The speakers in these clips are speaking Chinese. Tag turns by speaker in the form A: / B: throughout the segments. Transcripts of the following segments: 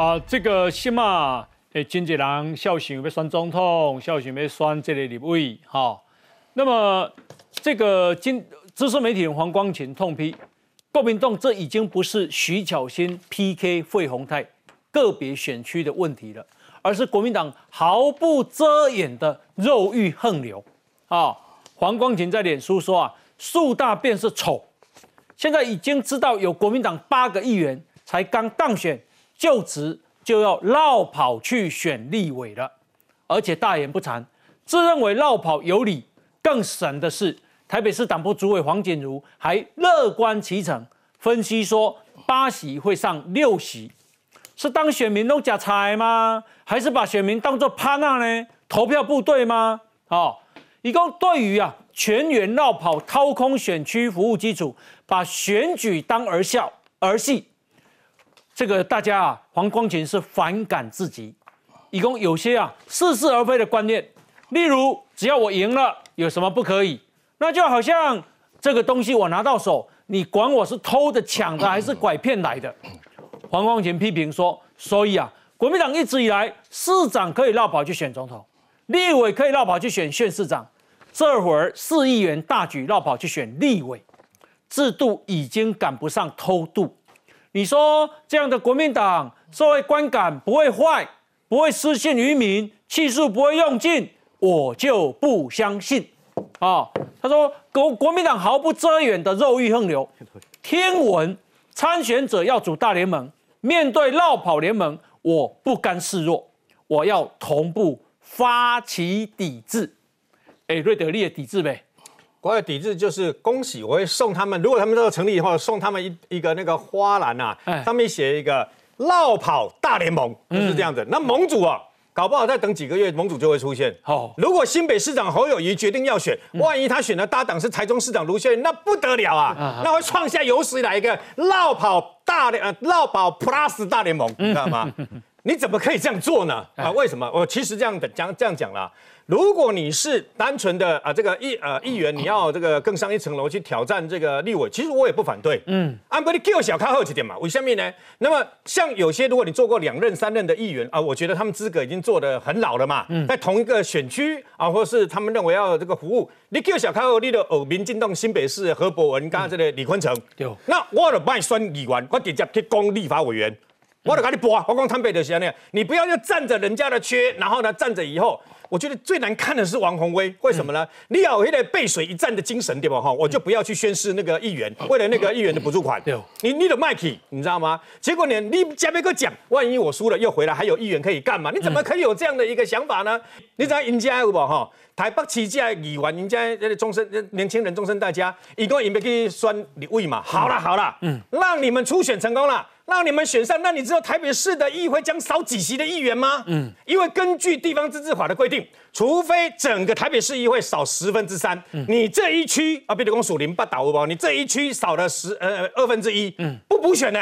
A: 啊，这个起码诶，经济人孝想要选总统，孝想要选这个立委，哈。那么这个经资深媒体人黄光琴痛批，国民党这已经不是徐巧芯 PK 费鸿泰个别选区的问题了，而是国民党毫不遮掩的肉欲横流啊！黄光琴在脸书说啊，树大便是丑，现在已经知道有国民党八个议员才刚当选。就职就要绕跑去选立委了，而且大言不惭，自认为绕跑有理。更神的是，台北市党部主委黄锦如还乐观其成，分析说八席会上六席，是当选民都假财吗？还是把选民当作趴那呢？投票部队吗？哦，一共对于啊全员绕跑掏空选区服务基础，把选举当儿笑儿戏。这个大家啊，黄光琴是反感自己，一共有些啊似是而非的观念，例如只要我赢了，有什么不可以？那就好像这个东西我拿到手，你管我是偷的、抢的还是拐骗来的？黄光琴批评说，所以啊，国民党一直以来市长可以绕跑去选总统，立委可以绕跑去选县市长，这会儿四亿元大举绕跑去选立委，制度已经赶不上偷渡。你说这样的国民党社会观感不会坏，不会失信于民，气数不会用尽，我就不相信。啊，他说国国民党毫不遮掩的肉欲横流，听闻参选者要组大联盟，面对绕跑联盟，我不甘示弱，我要同步发起抵制。哎，瑞德利的抵制呗。
B: 国外抵制就是恭喜，我会送他们。如果他们都成立以后，送他们一一个那个花篮啊，上面写一个“绕跑大联盟”，就是这样子。那盟主啊，搞不好再等几个月，盟主就会出现。好，如果新北市长侯友谊决定要选，万一他选的搭档是台中市长卢秀燕，那不得了啊！那会创下有史以来一个绕跑大联呃绕跑 Plus 大联盟，你知道吗？你怎么可以这样做呢？啊，为什么？我其实这样的讲这样讲了。如果你是单纯的啊，这个议呃议员，你要这个更上一层楼去挑战这个立委，其实我也不反对。嗯，安不你给我小看后几点嘛？为什么呢？那么像有些如果你做过两任、三任的议员啊，我觉得他们资格已经做得很老了嘛。嗯，在同一个选区啊，或是他们认为要这个服务，你给我小看后，你的哦，民进党新北市何伯文，刚刚这个李坤城，对，那我就帮你选议员，我直接去攻立法委员，我就给你播，我讲坦白的是那样，你不要就占着人家的缺，然后呢占着以后。我觉得最难看的是王宏威，为什么呢？你有一个背水一战的精神，对吧？哈，我就不要去宣誓那个议员，为了那个议员的补助款。对，你你的麦克，你知道吗？结果呢，你加别个讲，万一我输了又回来，还有议员可以干嘛？你怎么可以有这样的一个想法呢？你知道赢家有不？哈，台北旗下议员，人家那个终身年轻人终身大家，一共也没去选立委嘛。好了好了，嗯，让你们初选成功了。让你们选上，那你知道台北市的议会将少几席的议员吗？嗯，因为根据地方自治法的规定，除非整个台北市议会少十分之三，你这一区啊，比如公属林八岛五包，你这一区少了十呃二分之一，嗯，不补选呢。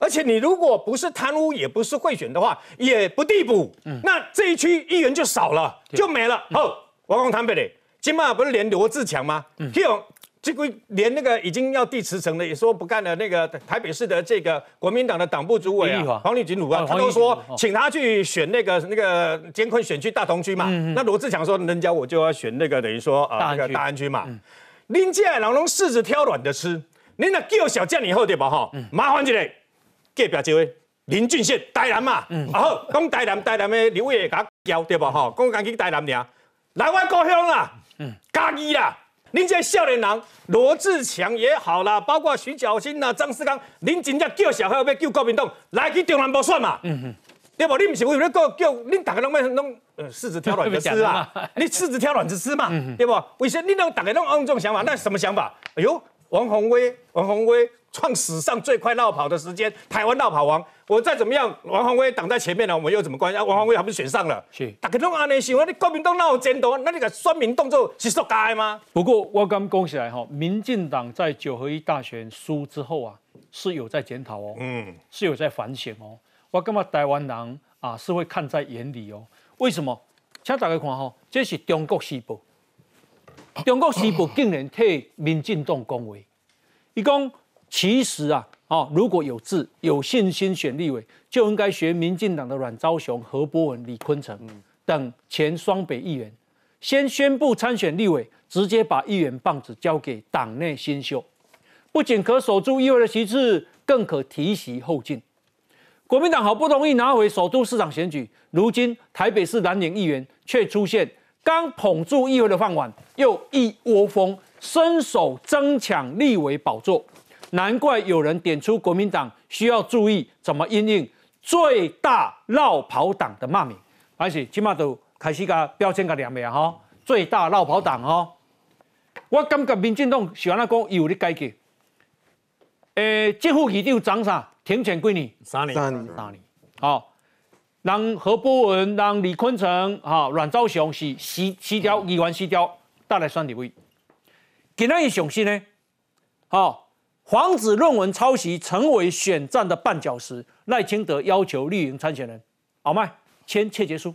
B: 而且你如果不是贪污，也不是贿选的话，也不递补，嗯，那这一区议员就少了，就没了。好，我讲台北的，今嘛不是连罗志强吗？嗯，这个连那个已经要递辞呈的，也说不干了那个台北市的这个国民党的党部主委啊，黄立锦鲁啊，他都说请他去选那个那个监困选区大同区嘛。那罗志强说，人家我就要选那个等于说啊那个大安区嘛。林家老龙柿子挑软的吃，您那叫小将以后对吧哈？麻烦一下，隔壁这位林俊宪台南嘛，然后讲台南台南的刘伟甲交对吧哈？讲讲去台南俩，来我故乡啦，嘉义啦。您这少年人罗志强也好啦，包括徐小新呐、张世刚，您真正叫小孩要救国民党来去中南部选嘛？嗯哼，对不？你不是为了个叫，你大家拢要拢呃柿子挑软的吃啊？你柿子挑软的吃嘛？对不？为什么你让大家拢按这种想法？那什么想法？哎呦，王宏威，王宏威。创史上最快绕跑的时间，台湾绕跑王。我再怎么样，王宏威挡在前面了，我们又怎么关系？王宏威还不是选上了？是，大家拢安尼想，你国民党那有监督，那你个选民动作是作假的吗？
A: 不过我刚恭喜来哈，民进党在九合一大选输之后啊，是有在检讨哦，嗯，是有在反省哦。我感觉台湾人啊是会看在眼里哦。为什么？请大家看哈，这是中国时报，中国时报竟然替民进党恭维，伊讲。其实啊，哦，如果有志、有信心选立委，就应该学民进党的阮昭雄、何波文、李坤城等前双北议员，先宣布参选立委，直接把议员棒子交给党内新秀，不仅可守住议会的席次，更可提携后进。国民党好不容易拿回首都市长选举，如今台北市蓝营议员却出现刚捧住议会的饭碗，又一窝蜂伸手争抢立委宝座。难怪有人点出国民党需要注意怎么应应最大绕跑党的骂名，而且起码都开始个标签个两面哈，最大绕跑党哈。我感觉民进党喜欢那讲有的改革，诶，政府议长涨啥？停权几年？
B: 三年，
C: 三年，
A: 三年。好，让何波文、让李坤城、哈阮兆雄是西西调议员西调带来选立委。今天一上新呢，好。防止论文抄袭成为选战的绊脚石，赖清德要求绿营参选人，好麦签切结书，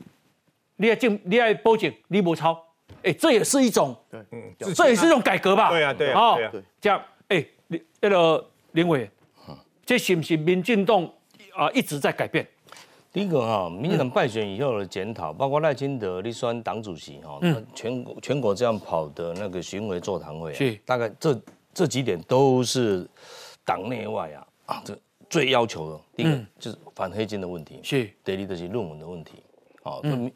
A: 你爱进，你爱报警，你不抄，哎，这也是一种，对，嗯，这也是一种改革吧？
B: 对啊，对啊，对啊，
A: 这样，哎，那个林伟，这是不是民进党啊一直在改变？
D: 第一个哈，民进党败选以后的检讨，包括赖清德你选党主席哈，全国全国这样跑的那个巡回座谈会，是大概这。这几点都是党内外啊啊，这最要求的。第一个就是反黑金的问题，
A: 是
D: 第二就是论文的问题。好，民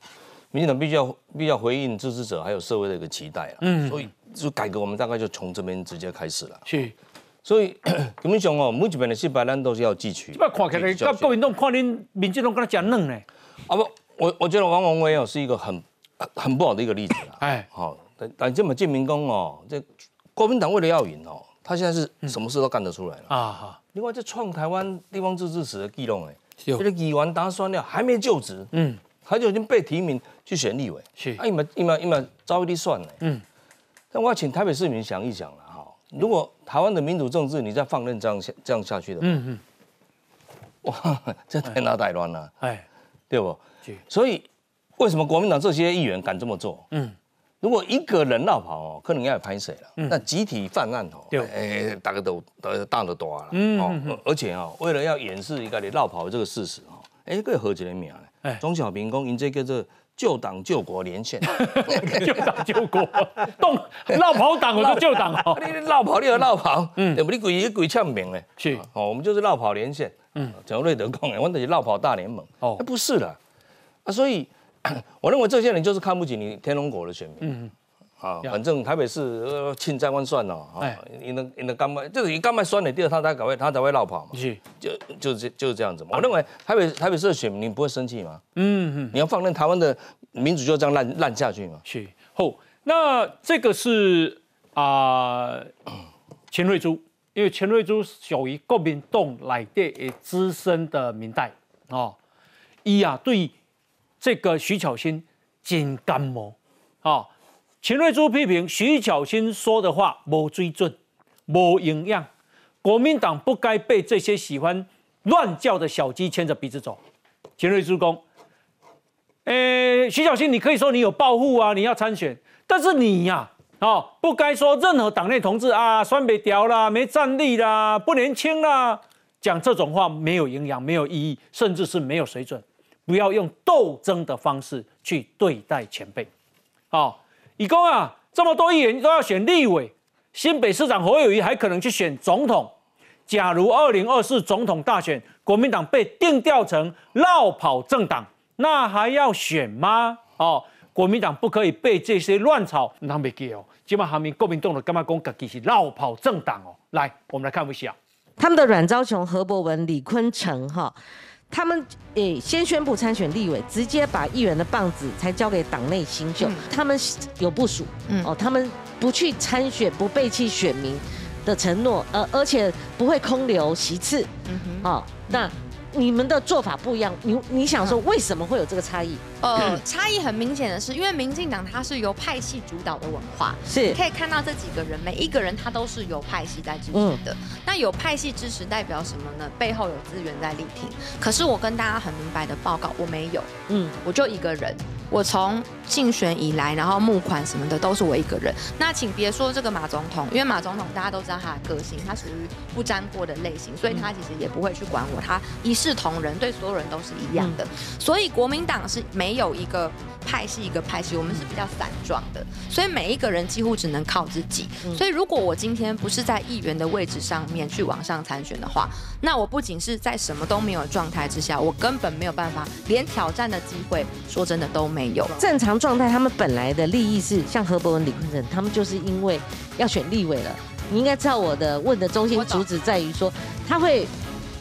D: 民进党必须要必须要回应支持者还有社会的一个期待啊。嗯，所以就改革，我们大概就从这边直接开始了。
A: 是，
D: 所以根本上哦，每一边的失败咱都是要汲取。
A: 这看起来，国民党看恁民进党跟他讲嫩呢？
D: 啊不，我我觉得王宏威哦是一个很很不好的一个例子啦。哎，好，但但这么建民工哦这。国民党为了要赢哦，他现在是什么事都干得出来了啊！哈。另外，这创台湾地方自治史的记录哎，这个议员打算了还没就职，嗯，他就已经被提名去选立委，是。啊，因为因为因为招一滴算呢，嗯。但我要请台北市民想一想了哈，如果台湾的民主政治你再放任这样下这样下去的，嗯嗯，哇，这天大太乱了，哎，对不？所以为什么国民党这些议员敢这么做？嗯。如果一个人闹跑哦，可能要拍谁了？那集体犯案哦，哎，大家都都大得多了。嗯哦，而且哦，为了要掩饰一个你闹跑的这个事实哦，哎，可以合起来名嘞。钟小平公，你这个叫做救党救国连线，
A: 救党救国，动闹跑党我就救党哦。
D: 你闹跑你就闹跑，嗯，对不？你鬼一鬼呛名嘞，是哦，我们就是闹跑连线。嗯，蒋瑞德讲的，我们是闹跑大联盟。哦，不是的啊，所以。我认为这些人就是看不起你天龙国的选民。嗯啊，反正台北市呃，欠债万算了啊，你能你能干嘛？就是你干嘛算了，第二他才会他才会绕跑嘛。是，就就是就是这样子嘛。我认为台北台北市的选民你不会生气吗？嗯嗯，你要放任台湾的民主就这样烂烂下去吗？
A: 是。后那这个是啊，钱瑞珠，因为钱瑞珠属于国民党内的资深的民代哦，伊啊对。这个徐巧芯真干冒，啊，秦瑞珠批评徐巧芯说的话无水准、无营养，国民党不该被这些喜欢乱叫的小鸡牵着鼻子走。秦瑞珠公，诶，徐巧芯，你可以说你有抱负啊，你要参选，但是你呀，哦，不该说任何党内同志啊，酸北屌啦，没战力啦，不年轻啦，讲这种话没有营养、没有意义，甚至是没有水准。不要用斗争的方式去对待前辈。好，以公啊，这么多议员都要选立委，新北市长侯友谊还可能去选总统。假如二零二四总统大选，国民党被定调成绕跑政党，那还要选吗？哦，国民党不可以被这些乱草那没给哦。今晚还没国民党的干嘛讲自己是绕跑政党哦？来，我们来看一下
E: 他们的阮昭雄、何伯文、李坤城哈。他们诶，先宣布参选立委，直接把议员的棒子才交给党内新秀。他们有部署，哦，他们不去参选，不背弃选民的承诺，呃，而且不会空留席次。嗯哼，哦，那。你们的做法不一样，你你想说为什么会有这个差异？
F: 呃，差异很明显的是，因为民进党它是由派系主导的文化，
E: 是
F: 可以看到这几个人每一个人他都是有派系在支持的。那有派系支持代表什么呢？背后有资源在力挺。可是我跟大家很明白的报告，我没有，嗯，我就一个人。我从竞选以来，然后募款什么的都是我一个人。那请别说这个马总统，因为马总统大家都知道他的个性，他属于不沾锅的类型，所以他其实也不会去管我，他一视同仁，对所有人都是一样的。所以国民党是没有一个派系一个派系，我们是比较散状的，所以每一个人几乎只能靠自己。所以如果我今天不是在议员的位置上面去往上参选的话，那我不仅是在什么都没有状态之下，我根本没有办法连挑战的机会，说真的都没有。
E: 正常状态，他们本来的利益是像何伯文、李坤城，他们就是因为要选立委了。你应该知道我的问的中心主旨在于说，他会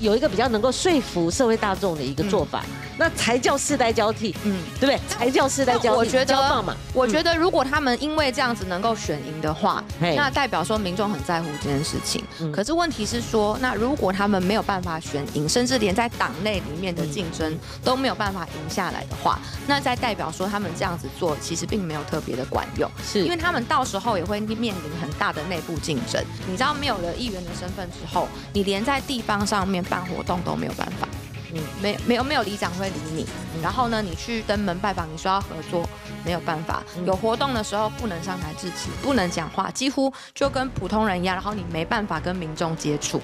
E: 有一个比较能够说服社会大众的一个做法。那才叫世代交替，嗯，对不对？才叫世代交替。我觉得，
F: 我觉得如果他们因为这样子能够选赢的话，那代表说民众很在乎这件事情。可是问题是说，那如果他们没有办法选赢，甚至连在党内里面的竞争都没有办法赢下来的话，那在代表说他们这样子做其实并没有特别的管用，是因为他们到时候也会面临很大的内部竞争。你知道，没有了议员的身份之后，你连在地方上面办活动都没有办法。嗯，没没有没有里长会理你，然后呢，你去登门拜访，你说要合作，没有办法。有活动的时候不能上台致辞，不能讲话，几乎就跟普通人一样，然后你没办法跟民众接触。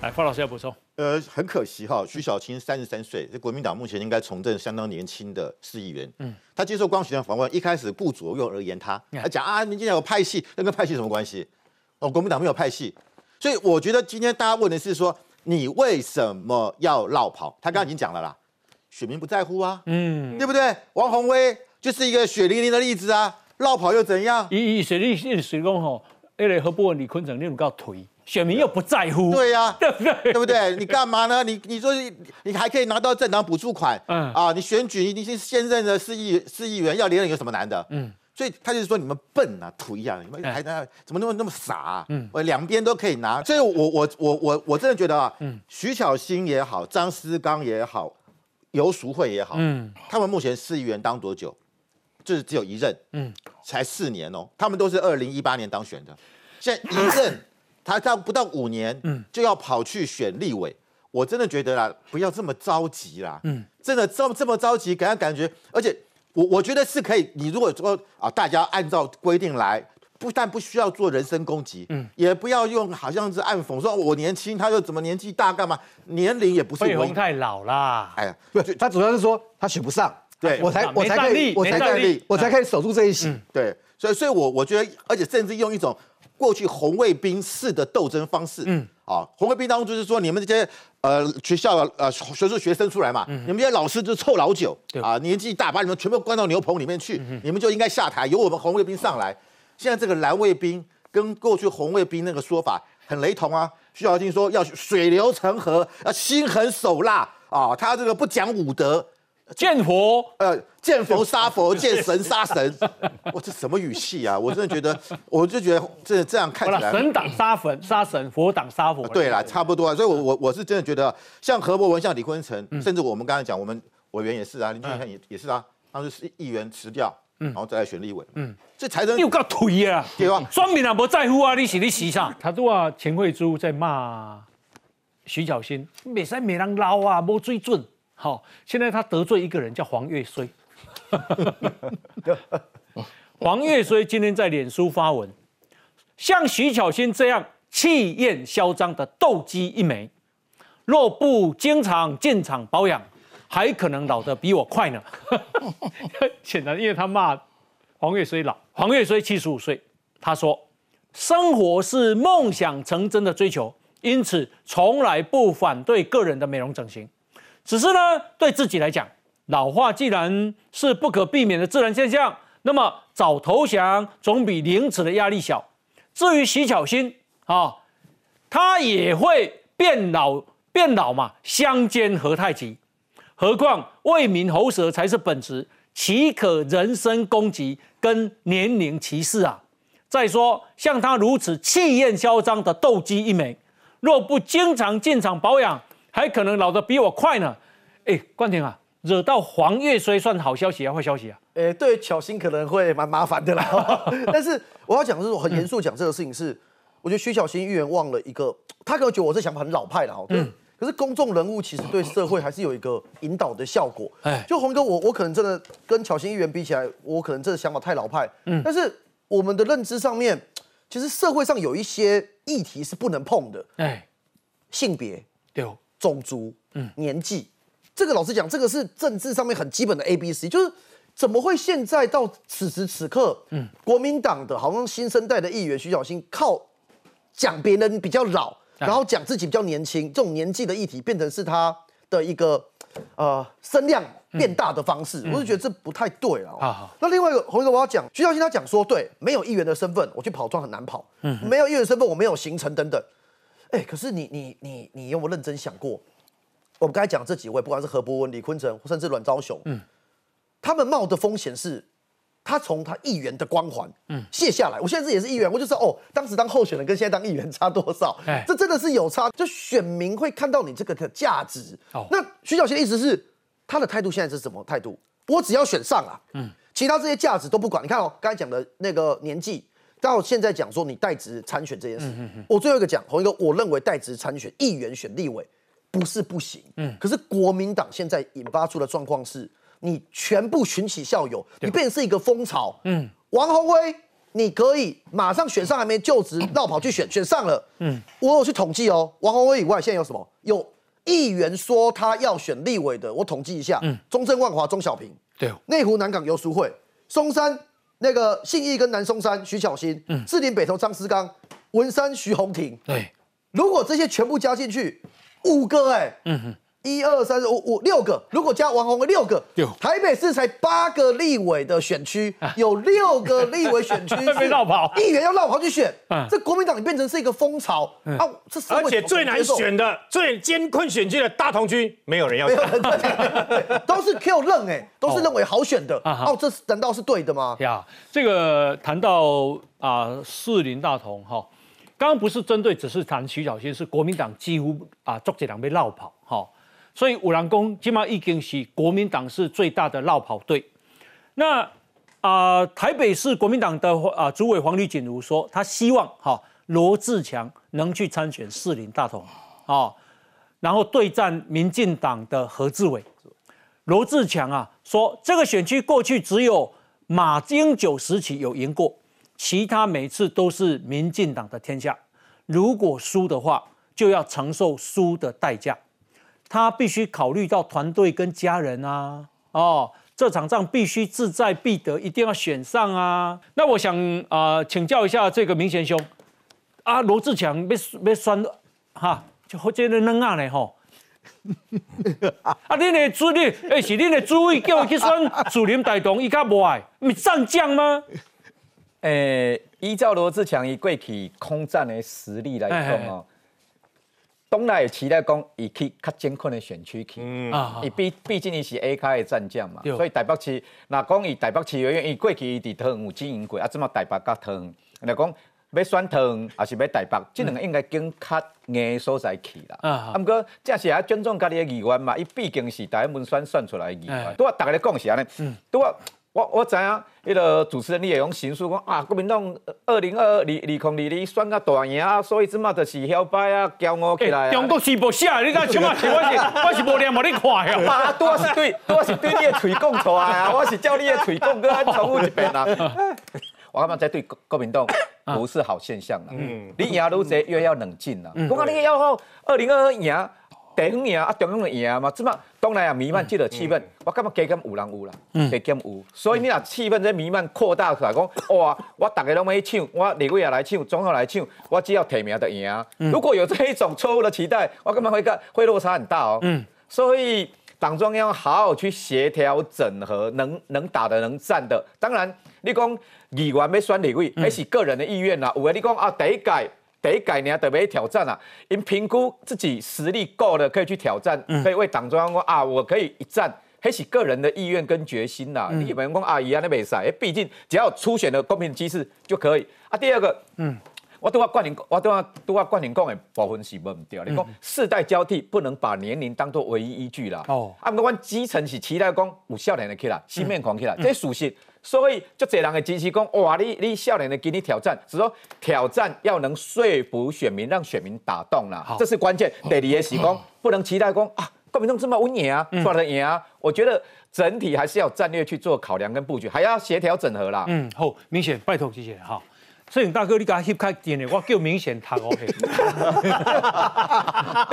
A: 来，方老师要补充。
C: 呃，很可惜哈，徐小青三十三岁，这国民党目前应该从政相当年轻的市议员。嗯，他接受光学的访问，一开始不左右而言他，他讲啊，民进党有派系，那跟派系什么关系？哦，国民党没有派系，所以我觉得今天大家问的是说。你为什么要绕跑？他刚刚已经讲了啦，选民不在乎啊，嗯，对不对？王宏威就是一个血淋淋的例子啊，绕跑又怎样？
A: 以以水利水水工吼，那个何不问李坤城那种告推，选民又不在乎，
C: 对呀，对不对？对不对？你干嘛呢？你你说你还可以拿到政党补助款，嗯啊，你选举你是现任的市议市议员要连任有什么难的？嗯。所以他就是说你们笨啊，土一样，你们还那怎么那么那么傻？嗯，我两边都可以拿。所以，我我我我我真的觉得啊，嗯，徐巧芯也好，张思刚也好，游淑慧也好，嗯，他们目前市议员当多久？就是只有一任，嗯，才四年哦。他们都是二零一八年当选的，现在一任 他到不到五年，嗯，就要跑去选立委。我真的觉得啦，不要这么着急啦，嗯，真的这么这么着急，给他感觉，而且。我我觉得是可以，你如果说啊，大家按照规定来，不但不需要做人身攻击，嗯，也不要用好像是暗讽说我年轻，他又怎么年纪大干嘛？年龄也不是。
A: 费鸿太老啦，哎呀，
B: 不，他主要是说他选不上，对。我才我才可以我才可以我才可以守住这一席，
C: 对，所以所以我我觉得，而且甚至用一种过去红卫兵式的斗争方式，嗯。啊，红卫兵当中就是说，你们这些呃学校呃学术学生出来嘛，你们这些老师就是臭老九啊，年纪大，把你们全部关到牛棚里面去，你们就应该下台，由我们红卫兵上来。现在这个蓝卫兵跟过去红卫兵那个说法很雷同啊。徐小青说要水流成河，要心狠手辣啊，他这个不讲武德。
A: 见佛，呃，
C: 见佛杀佛，见神杀神，我，这什么语气啊？我真的觉得，我就觉得这这样看起来，
A: 神党杀佛，杀神，佛党杀佛。
C: 对啦，差不多啊。所以，我我我是真的觉得，像何伯文，像李坤城，甚至我们刚才讲，我们委员也是啊，林俊汉也也是啊，当时是议员辞掉，然后再来选立委，嗯，这才能
A: 又够推啊，
C: 对吧？
A: 双面啊，不在乎啊，你是你洗上。他都啊钱慧珠在骂徐小新，没使没人捞啊，没水准。好，现在他得罪一个人叫黄月衰。黄月衰今天在脸书发文，像徐巧芯这样气焰嚣张的斗鸡一枚，若不经常进场保养，还可能老得比我快呢。显然，因为他骂黄月衰老，黄月衰七十五岁，他说：“生活是梦想成真的追求，因此从来不反对个人的美容整形。”只是呢，对自己来讲，老化既然是不可避免的自然现象，那么早投降总比凌迟的压力小。至于徐巧芯啊，他也会变老，变老嘛，相煎何太急？何况为民喉舌才是本职，岂可人身攻击跟年龄歧视啊？再说，像他如此气焰嚣张的斗鸡一枚，若不经常进场保养，还可能老得比我快呢，哎，冠廷啊，惹到黄月虽算好消息啊，坏消息啊？
G: 哎，对巧心可能会蛮麻烦的啦。但是我要讲的是，我很严肃讲这个事情是，我觉得徐巧芯议员忘了一个，他可能觉得我这想法很老派了哈。嗯。可是公众人物其实对社会还是有一个引导的效果。哎，就洪哥，我我可能真的跟巧心议员比起来，我可能真的想法太老派。嗯，但是我们的认知上面，其实社会上有一些议题是不能碰的。哎，性别、
A: 有
G: 种族、嗯，年纪，这个老实讲，这个是政治上面很基本的 A B C，就是怎么会现在到此时此刻，嗯，国民党的好像新生代的议员徐小新靠。讲别人比较老，然后讲自己比较年轻，这种年纪的议题变成是他的一个呃声量变大的方式，我就觉得这不太对了。那另外一个洪一哥我要讲，徐小新他讲说，对，没有议员的身份，我去跑庄很难跑。嗯，没有议员身份，我没有行程等等。哎，可是你你你你有没有认真想过？我们刚才讲这几位，不管是何伯文、李坤城，甚至阮昭雄，嗯，他们冒的风险是。他从他议员的光环嗯卸下来，我现在也是议员，我就说哦，当时当候选人跟现在当议员差多少？哎，这真的是有差，就选民会看到你这个的价值。哦，那徐小新的意思是他的态度现在是什么态度？我只要选上啊，嗯，其他这些价值都不管。你看哦，刚才讲的那个年纪，到现在讲说你代职参选这件事，我最后一个讲，同一个我认为代职参选议员选立委不是不行，嗯，可是国民党现在引发出的状况是。你全部群起效尤，你变成是一个风潮。嗯，王宏威，你可以马上选上，还没就职，绕跑去选，选上了。嗯，我有去统计哦，王宏威以外，现在有什么？有议员说他要选立委的，我统计一下。嗯，中正万华钟小平，
A: 对，
G: 内湖南港游淑慧，松山那个信义跟南松山徐巧芯，嗯，士林北投张思刚，文山徐宏庭。
A: 对，
G: 如果这些全部加进去，五个哎。嗯哼。一二三四五五六个，如果加王宏威六个，台北市才八个立委的选区，有六个立委选区
A: 被绕跑，
G: 议员要绕跑去选，这国民党变成是一个风潮。啊！这
B: 而且最难选的、最艰困选区的大同区，没有人要选，
G: 都是 Q 认哎，都是认为好选的。哦，这难道是对的吗？
A: 呀，这个谈到啊，士林大同哈，刚刚不是针对，只是谈徐小新，是国民党几乎啊，周杰良被绕跑。哈。所以五郎宫起码已经是国民党是最大的绕跑队。那啊，台北市国民党的啊主委黄丽锦如说，他希望哈罗志强能去参选士林大同啊，然后对战民进党的何志伟。罗志强啊说，这个选区过去只有马英九时期有赢过，其他每次都是民进党的天下。如果输的话，就要承受输的代价。他必须考虑到团队跟家人啊，哦，这场仗必须志在必得，一定要选上啊。那我想啊，请教一下这个明贤兄，啊，罗志强被被选哈，就好这个嫩啊嘞吼。啊，你的主力，哎，是你的主位叫我去选主林大同，伊较无爱，咪战将吗？
H: 诶，依照罗志强伊过去空战的实力来讲哦。东来期待讲，伊去较艰困的选区去，嗯。啊伊毕毕竟伊是 A 卡的战将嘛，所以台北市若讲伊台北市因为，伊过去伊伫汤有经营过，啊，即么台北甲桃园，来讲要选桃园，还是要台北，即两个应该更较硬所在去啦。啊，毋过正是啊尊重家己的意愿嘛，伊毕竟是台湾选选出来的意愿，拄啊，大家咧讲是安尼，拄啊。我我知影，迄个主持人你也用形述讲啊，国民党二零二二二二空二二选个大赢啊，所以即马就是摇摆啊，骄傲起来。
A: 中国是无写，你看什么？我是我是无念无你看
H: 呀。啊，多是对，多是对你的嘴讲出来啊，我是照你的嘴讲个重复一遍啊。我感觉这对国民党不是好现象啦。嗯，你赢愈济越要冷静啦。我讲你要好，二零二二赢。地方赢啊，中央的赢嘛，即嘛当然也弥漫这个气氛，我感觉加减有人有啦，加减有，所以你若气氛在弥漫扩大出来，讲哇，我大家拢要抢，我立委也来抢，总统来抢，我只要提名就赢。如果有这一种错误的期待，我感觉会个会落差很大哦。嗯，所以党中央好好去协调整合，能能打的能战的，当然你讲议员要选立委，还是个人的意愿啦。有的你讲啊，第一届。第一概念特别挑战啊，因评估自己实力够了，可以去挑战，可以为党中央说啊，我可以一战，还是个人的意愿跟决心呐。你不能讲啊，一样的比赛，毕竟只要初选的公平机制就可以啊。第二个，嗯，我都要冠霖，我都要都要冠霖讲的部分是唔掉。你讲世代交替不能把年龄当做唯一依据啦。哦，啊，我基层是期待讲有少年的起来，新面孔起来，这属实。所以就这人的支持讲，哇，你你少年的给你挑战，是说挑战要能说服选民，让选民打动了，这是关键。第二个是讲，不能期待讲啊，国民党这么稳赢啊，出来赢啊。我觉得整体还是要战略去做考量跟布局，还要协调整合啦。嗯，
A: 好，明显拜托谢谢哈。摄影大哥，你给他翕开点的，我叫明显他 OK。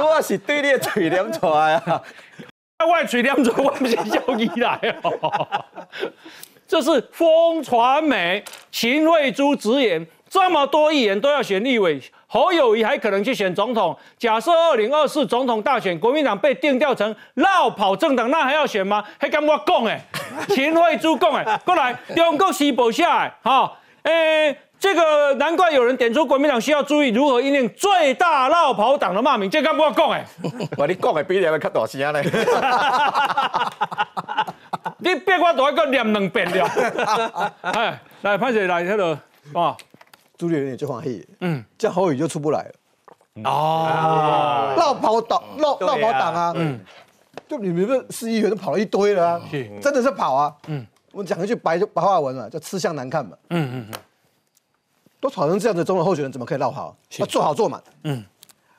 H: 我是对你的嘴念出来啊，
A: 我嘴念出，我不是叫你来哦。这是风传媒秦惠珠直言，这么多议员都要选立委，侯友谊还可能去选总统。假设二零二四总统大选，国民党被定调成绕跑政党，那还要选吗？还跟我讲哎，秦惠珠讲哎，过来中国西部下来，哈，诶，这个难怪有人点出国民党需要注意如何应对最大绕跑党的骂名，这跟我讲哎，
H: 我你讲的比你还较大声嘞。
A: 你别我都一个念两遍了，哎，来潘姐来，迄个啊，
I: 朱立伦也就欢喜，嗯，这样侯宇就出不来了，哦，绕跑党，绕绕跑党啊，嗯，就你们这市议员都跑了一堆了啊，真的是跑啊，嗯，我们讲一句白白话文嘛，叫吃相难看嘛，嗯嗯嗯，都跑成这样的总统候选人，怎么可以绕跑？要做好做满，嗯，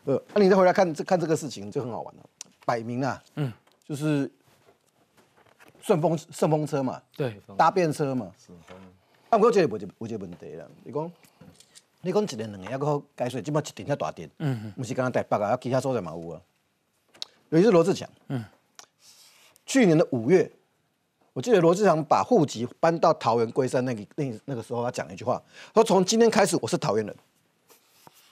I: 呃，那你再回来看这看这个事情就很好玩了，摆明啊，嗯，就是。顺风顺风车嘛，
A: 对，
I: 搭便车嘛。是。啊，我觉得无一无一个问题啦。你讲，你讲一年两年还好解说，即摆一定遐大电，嗯嗯，不是刚刚台北啊，其他所在嘛有啊。尤其是罗志强，嗯，去年的五月，我记得罗志祥把户籍搬到桃园龟山那个那那个时候，他讲一句话，说从今天开始我是桃园人。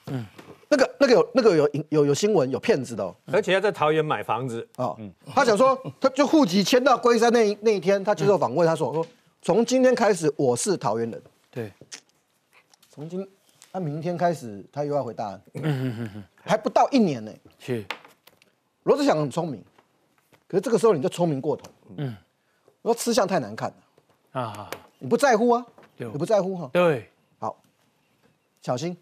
I: 嗯。那个、那个有、那个有、有、有新闻，有骗子的，哦，
B: 而且要在桃园买房子哦。
I: 他想说，他就户籍迁到龟山那一那一天，他接受访问，他说：“说从今天开始，我是桃园人。”
A: 对，
I: 从今他明天开始，他又要回大安。还不到一年呢。
A: 是，
I: 罗志祥很聪明，可是这个时候你就聪明过头。嗯，我说吃相太难看了啊！你不在乎啊？你不在乎哈？
A: 对，
I: 好，小心。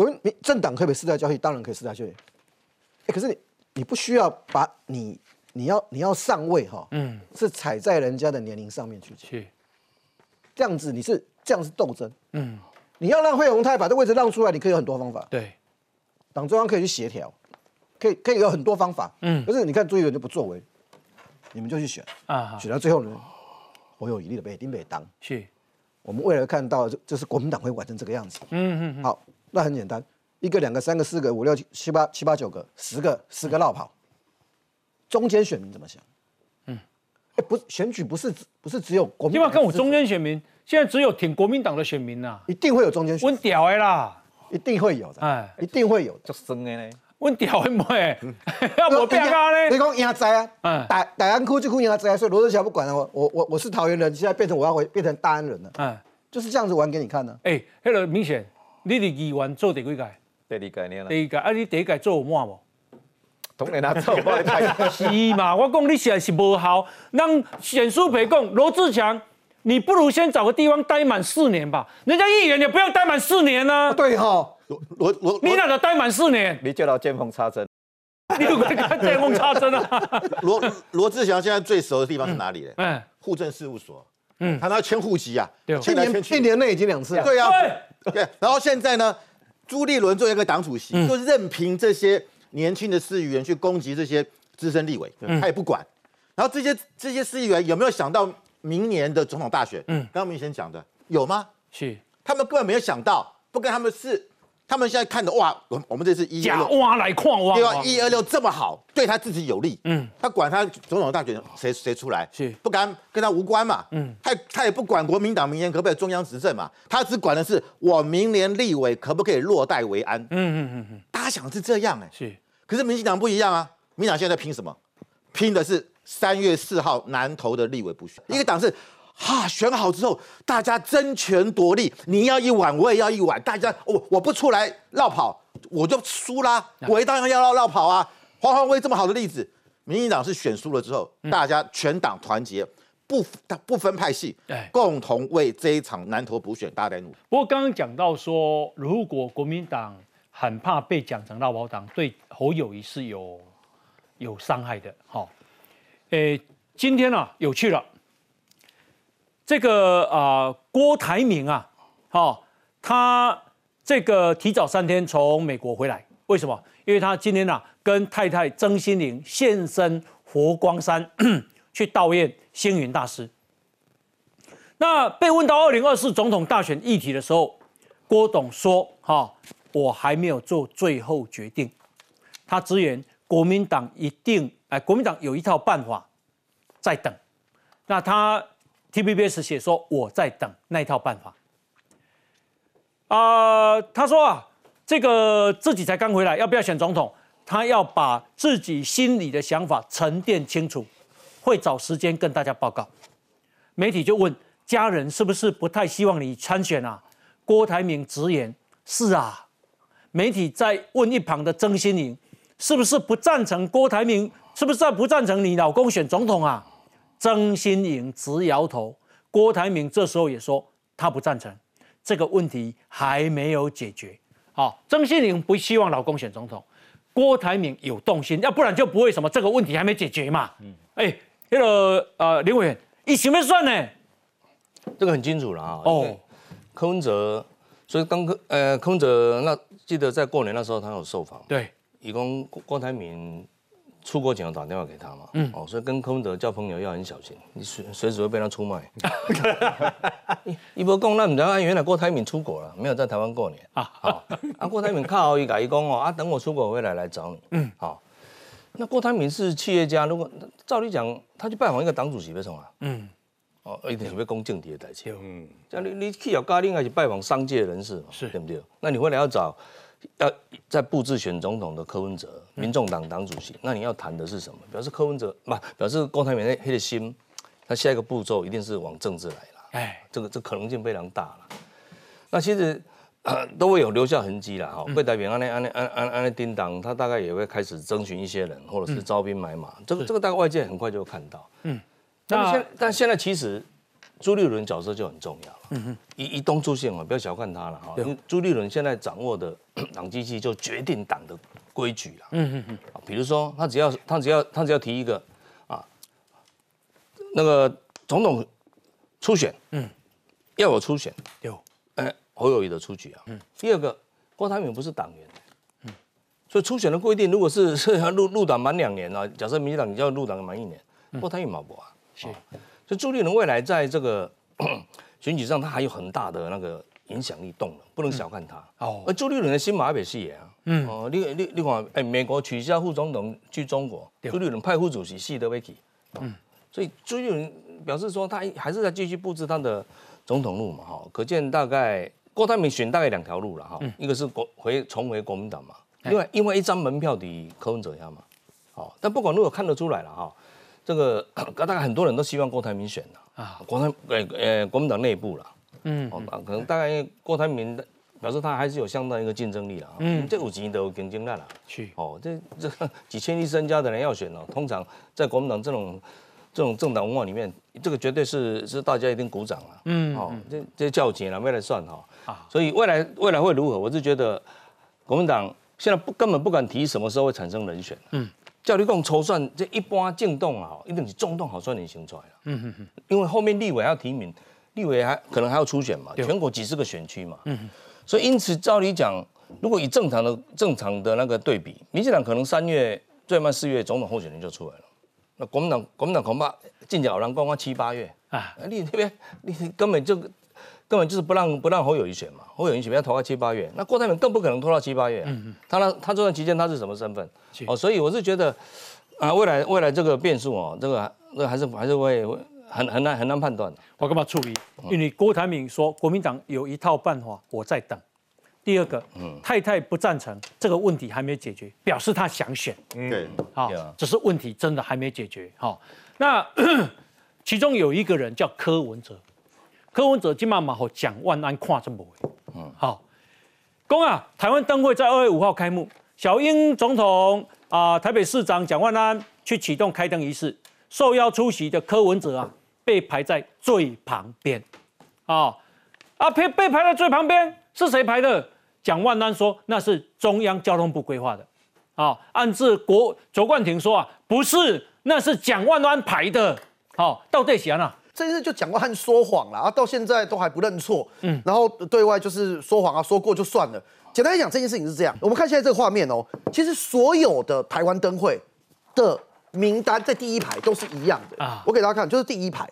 I: 国民政党可以被世代交易，当然可以世代交易。哎，可是你你不需要把你你要你要上位哈，嗯，是踩在人家的年龄上面去去，这样子你是这样是斗争，嗯，你要让惠鸿泰把这位置让出来，你可以有很多方法，
A: 对，
I: 党中央可以去协调，可以可以有很多方法，嗯，可是你看朱一伦就不作为，你们就去选。啊，选到最后呢，我有一力的被丁北当，
A: 是，
I: 我们未来看到就是国民党会玩成这个样子，嗯嗯，好。那很简单，一个、两个、三个、四个、五六七七八七八九个、十个、十个绕跑，中间选民怎么想？嗯，哎，不，选举不是不是只有国民，
A: 你要跟我中间选民，现在只有挺国民党的选民呐，
I: 一定会有中间选民，
A: 我屌的啦，
I: 一定会有的，哎，一定会有，
H: 就生的呢，
A: 问屌的没，要我变咖呢？
I: 你讲赢在啊，嗯，大大安区就赢在，所以罗志祥不管了，我我我我是桃园人，现在变成我要回变成大安人了，嗯，就是这样子玩给你看呢，
A: 哎，那个明显。你伫议员做第几届？
H: 第二届呢？
A: 第二届啊！你第一届做有满无？
H: 当然啊，做满。
A: 是嘛？我讲你现在是无效。让选书培讲罗志强，你不如先找个地方待满四年吧。人家议员也不要待满四年呢。
I: 对哈，罗
A: 罗罗，你哪个待满四年？
H: 你就到见缝插针。
A: 你有没看见缝插针啊？
C: 罗罗志祥现在最熟的地方是哪里呢？嗯，户政事务所。嗯，他那迁户籍啊，
I: 去年一年内已经两次。
C: 对啊，对。然后现在呢，朱立伦作为一个党主席，就任凭这些年轻的市议员去攻击这些资深立委，他也不管。然后这些这些市议员有没有想到明年的总统大选？嗯，刚刚明先讲的有吗？
A: 是，
C: 他们根本没有想到，不跟他们是。他们现在看的哇，我我们这次一
A: 二六挖来矿挖，
C: 对吧？一二六这么好，对他自己有利，嗯，他管他总统大选谁谁出来，
A: 是。
C: 不敢跟他无关嘛，嗯，他他也不管国民党明年可不可以中央执政嘛，他只管的是我明年立委可不可以落袋为安，嗯嗯嗯嗯，大家想的是这样哎，
A: 是，
C: 可是民进党不一样啊，民进党现在拼什么？拼的是三月四号南投的立委补选，一个党是。哈，选好之后，大家争权夺利，你要一碗，我也要一碗，大家我我不出来绕跑，我就输啦。我当然要绕绕跑啊。黄黄威这么好的例子，民进党是选输了之后，大家全党团结，不不分派系，共同为这一场南投补选大家努力。
A: 不过刚刚讲到说，如果国民党很怕被讲成绕跑党，对侯友谊是有有伤害的。好，诶，今天呢有趣了。这个啊郭台铭啊，好，他这个提早三天从美国回来，为什么？因为他今天啊跟太太曾心玲现身佛光山 去悼念星云大师。那被问到二零二四总统大选议题的时候，郭董说：“哈，我还没有做最后决定。”他直言国民党一定哎，国民党有一套办法在等。那他 T B B S 写说我在等那一套办法。啊，他说啊，这个自己才刚回来，要不要选总统？他要把自己心里的想法沉淀清楚，会找时间跟大家报告。媒体就问。家人是不是不太希望你参选啊？郭台铭直言是啊。媒体在问一旁的曾心莹，是不是不赞成郭台铭？是不是不赞成你老公选总统啊？曾新颖直摇头。郭台铭这时候也说他不赞成，这个问题还没有解决。好，曾新颖不希望老公选总统，郭台铭有动心，要不然就不会什么这个问题还没解决嘛。嗯，哎，那个呃林委员，一想要算呢？
D: 这个很清楚了啊！哦，柯文哲，所以当柯呃柯文哲那记得在过年那时候他有受访，
A: 对，
D: 以供郭台铭出国前有打电话给他嘛，嗯，哦，所以跟柯文哲交朋友要很小心，你随随时会被他出卖。一波讲，那唔知啊，原来郭台铭出国了，没有在台湾过年啊。好，啊郭台铭靠好一改一讲哦，啊等我出国回来来找你。嗯，好，那郭台铭是企业家，如果照理讲，他去拜访一个党主席为什么？嗯。哦，一定是要讲政治的代志。嗯，像你你去要嘉玲还是拜访商界人士嘛？是，对不对？那你回来要找要在布置选总统的柯文哲，民众党党主席，那你要谈的是什么？表示柯文哲不表示郭台铭那黑的心，他下一个步骤一定是往政治来了。哎，这个这可能性非常大了。那其实都会有留下痕迹了哈。被代表安内安内安安安内叮当，他大概也会开始征询一些人，或者是招兵买马。这个这个大概外界很快就会看到。嗯。那现但现在其实朱立伦角色就很重要了。嗯哼，一一东出现嘛，不要小看他了哈。因为朱立伦现在掌握的 党机器就决定党的规矩了。嗯哼哼。啊，比如说他只要他只要他只要提一个啊，那个总统初选，嗯，要有初选，有，哎，侯友谊的出局啊。嗯。第二个，郭台铭不是党员，嗯，所以初选的规定，如果是是 要入入党满两年啊，假设民进党你要入党满一年，郭台铭嘛不啊？是，所以朱立伦未来在这个 选举上，他还有很大的那个影响力动能，不能小看他。哦，而朱立伦的新马北戏也啊，嗯，哦，你你你看，哎，美国取消副总统去中国，朱立伦派副主席系德维奇，嗯，所以朱立伦表示说，他还是在继续布置他的总统路嘛，哈，可见大概郭台铭选大概两条路了，哈，一个是国回重回国民党嘛，另外因为一张门票抵柯文哲下嘛，好，但不管如何看得出来了哈。这个 大概很多人都希望郭台铭选的啊，国台呃呃国民党内部了，嗯，可能大概郭台铭表示他还是有相当一个竞争力了，嗯，这五级都有竞争力了，是。哦，这这 几千亿身家的人要选哦，通常在国民党这种这种政党文化里面，这个绝对是是大家一定鼓掌了，嗯，哦，这这叫钱了，未来算哈，啊，所以未来未来会如何？我是觉得国民党现在不根本不敢提什么时候会产生人选，嗯。叫你讲筹算，这一般进动啊，一定是中动好算你行出来了。嗯嗯嗯。因为后面立委要提名，立委还可能还要初选嘛，全国几十个选区嘛。嗯所以因此照理讲，如果以正常的正常的那个对比，民进党可能三月最慢四月总统候选人就出来了。那国民党国民党恐怕进脚人光光七八月啊，你那边你根本就。根本就是不让不让侯友谊选嘛，侯友谊选要投到七八月，那郭台铭更不可能拖到七八月。嗯嗯，他那他这段期间他是什么身份？哦，所以我是觉得啊，未来未来这个变数哦，这个这个还是还是会很很难很难判断的。
A: 我干嘛处理？因为郭台铭说国民党有一套办法，我在等。第二个，嗯，太太不赞成这个问题还没解决，表示他想选。
C: 对，
A: 好，只是问题真的还没解决。好，那 其中有一个人叫柯文哲。柯文哲今晚嘛和蒋万安看这么回，嗯，好，公啊，台湾灯会在二月五号开幕，小英总统啊，台北市长蒋万安去启动开灯仪式，受邀出席的柯文哲啊，被排在最旁边，啊，啊被被排在最旁边是谁排的？蒋万安说那是中央交通部规划的，啊，按自国卓冠廷说啊，不是，那是蒋万安排的，好，到底谁啊？
G: 这件事就蒋万安说谎了啊，到现在都还不认错，嗯，然后对外就是说谎啊，说过就算了。简单来讲，这件事情是这样，我们看现在这个画面哦，其实所有的台湾灯会的名单在第一排都是一样的啊，我给大家看，就是第一排，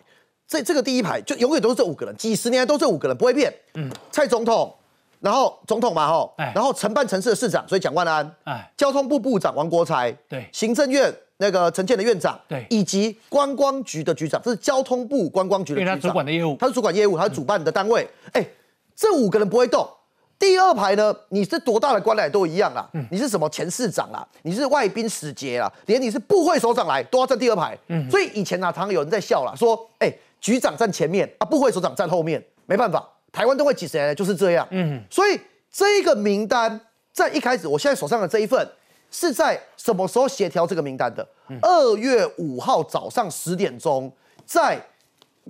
G: 这这个第一排就永远都是这五个人，几十年来都这五个人不会变，嗯，蔡总统。然后总统嘛，吼，然后承办城市的市长，所以蒋万安，哎，交通部部长王国才，
A: 对，
G: 行政院那个陈建的院长，
A: 对，
G: 以及观光局的局长，这是交通部观光局的局长，
A: 他主管的业务，
G: 他是主管业务，他是主办的单位，哎，这五个人不会动。第二排呢，你是多大的官来都一样啦，你是什么前市长啦，你是外宾使节啦，连你是部会首长来都要站第二排，嗯，所以以前啊，常常有人在笑啦，说，哎，局长站前面啊，部会首长站后面，没办法，台湾都会几十年来就是这样，嗯，所以。这个名单在一开始，我现在手上的这一份是在什么时候协调这个名单的？二月五号早上十点钟，在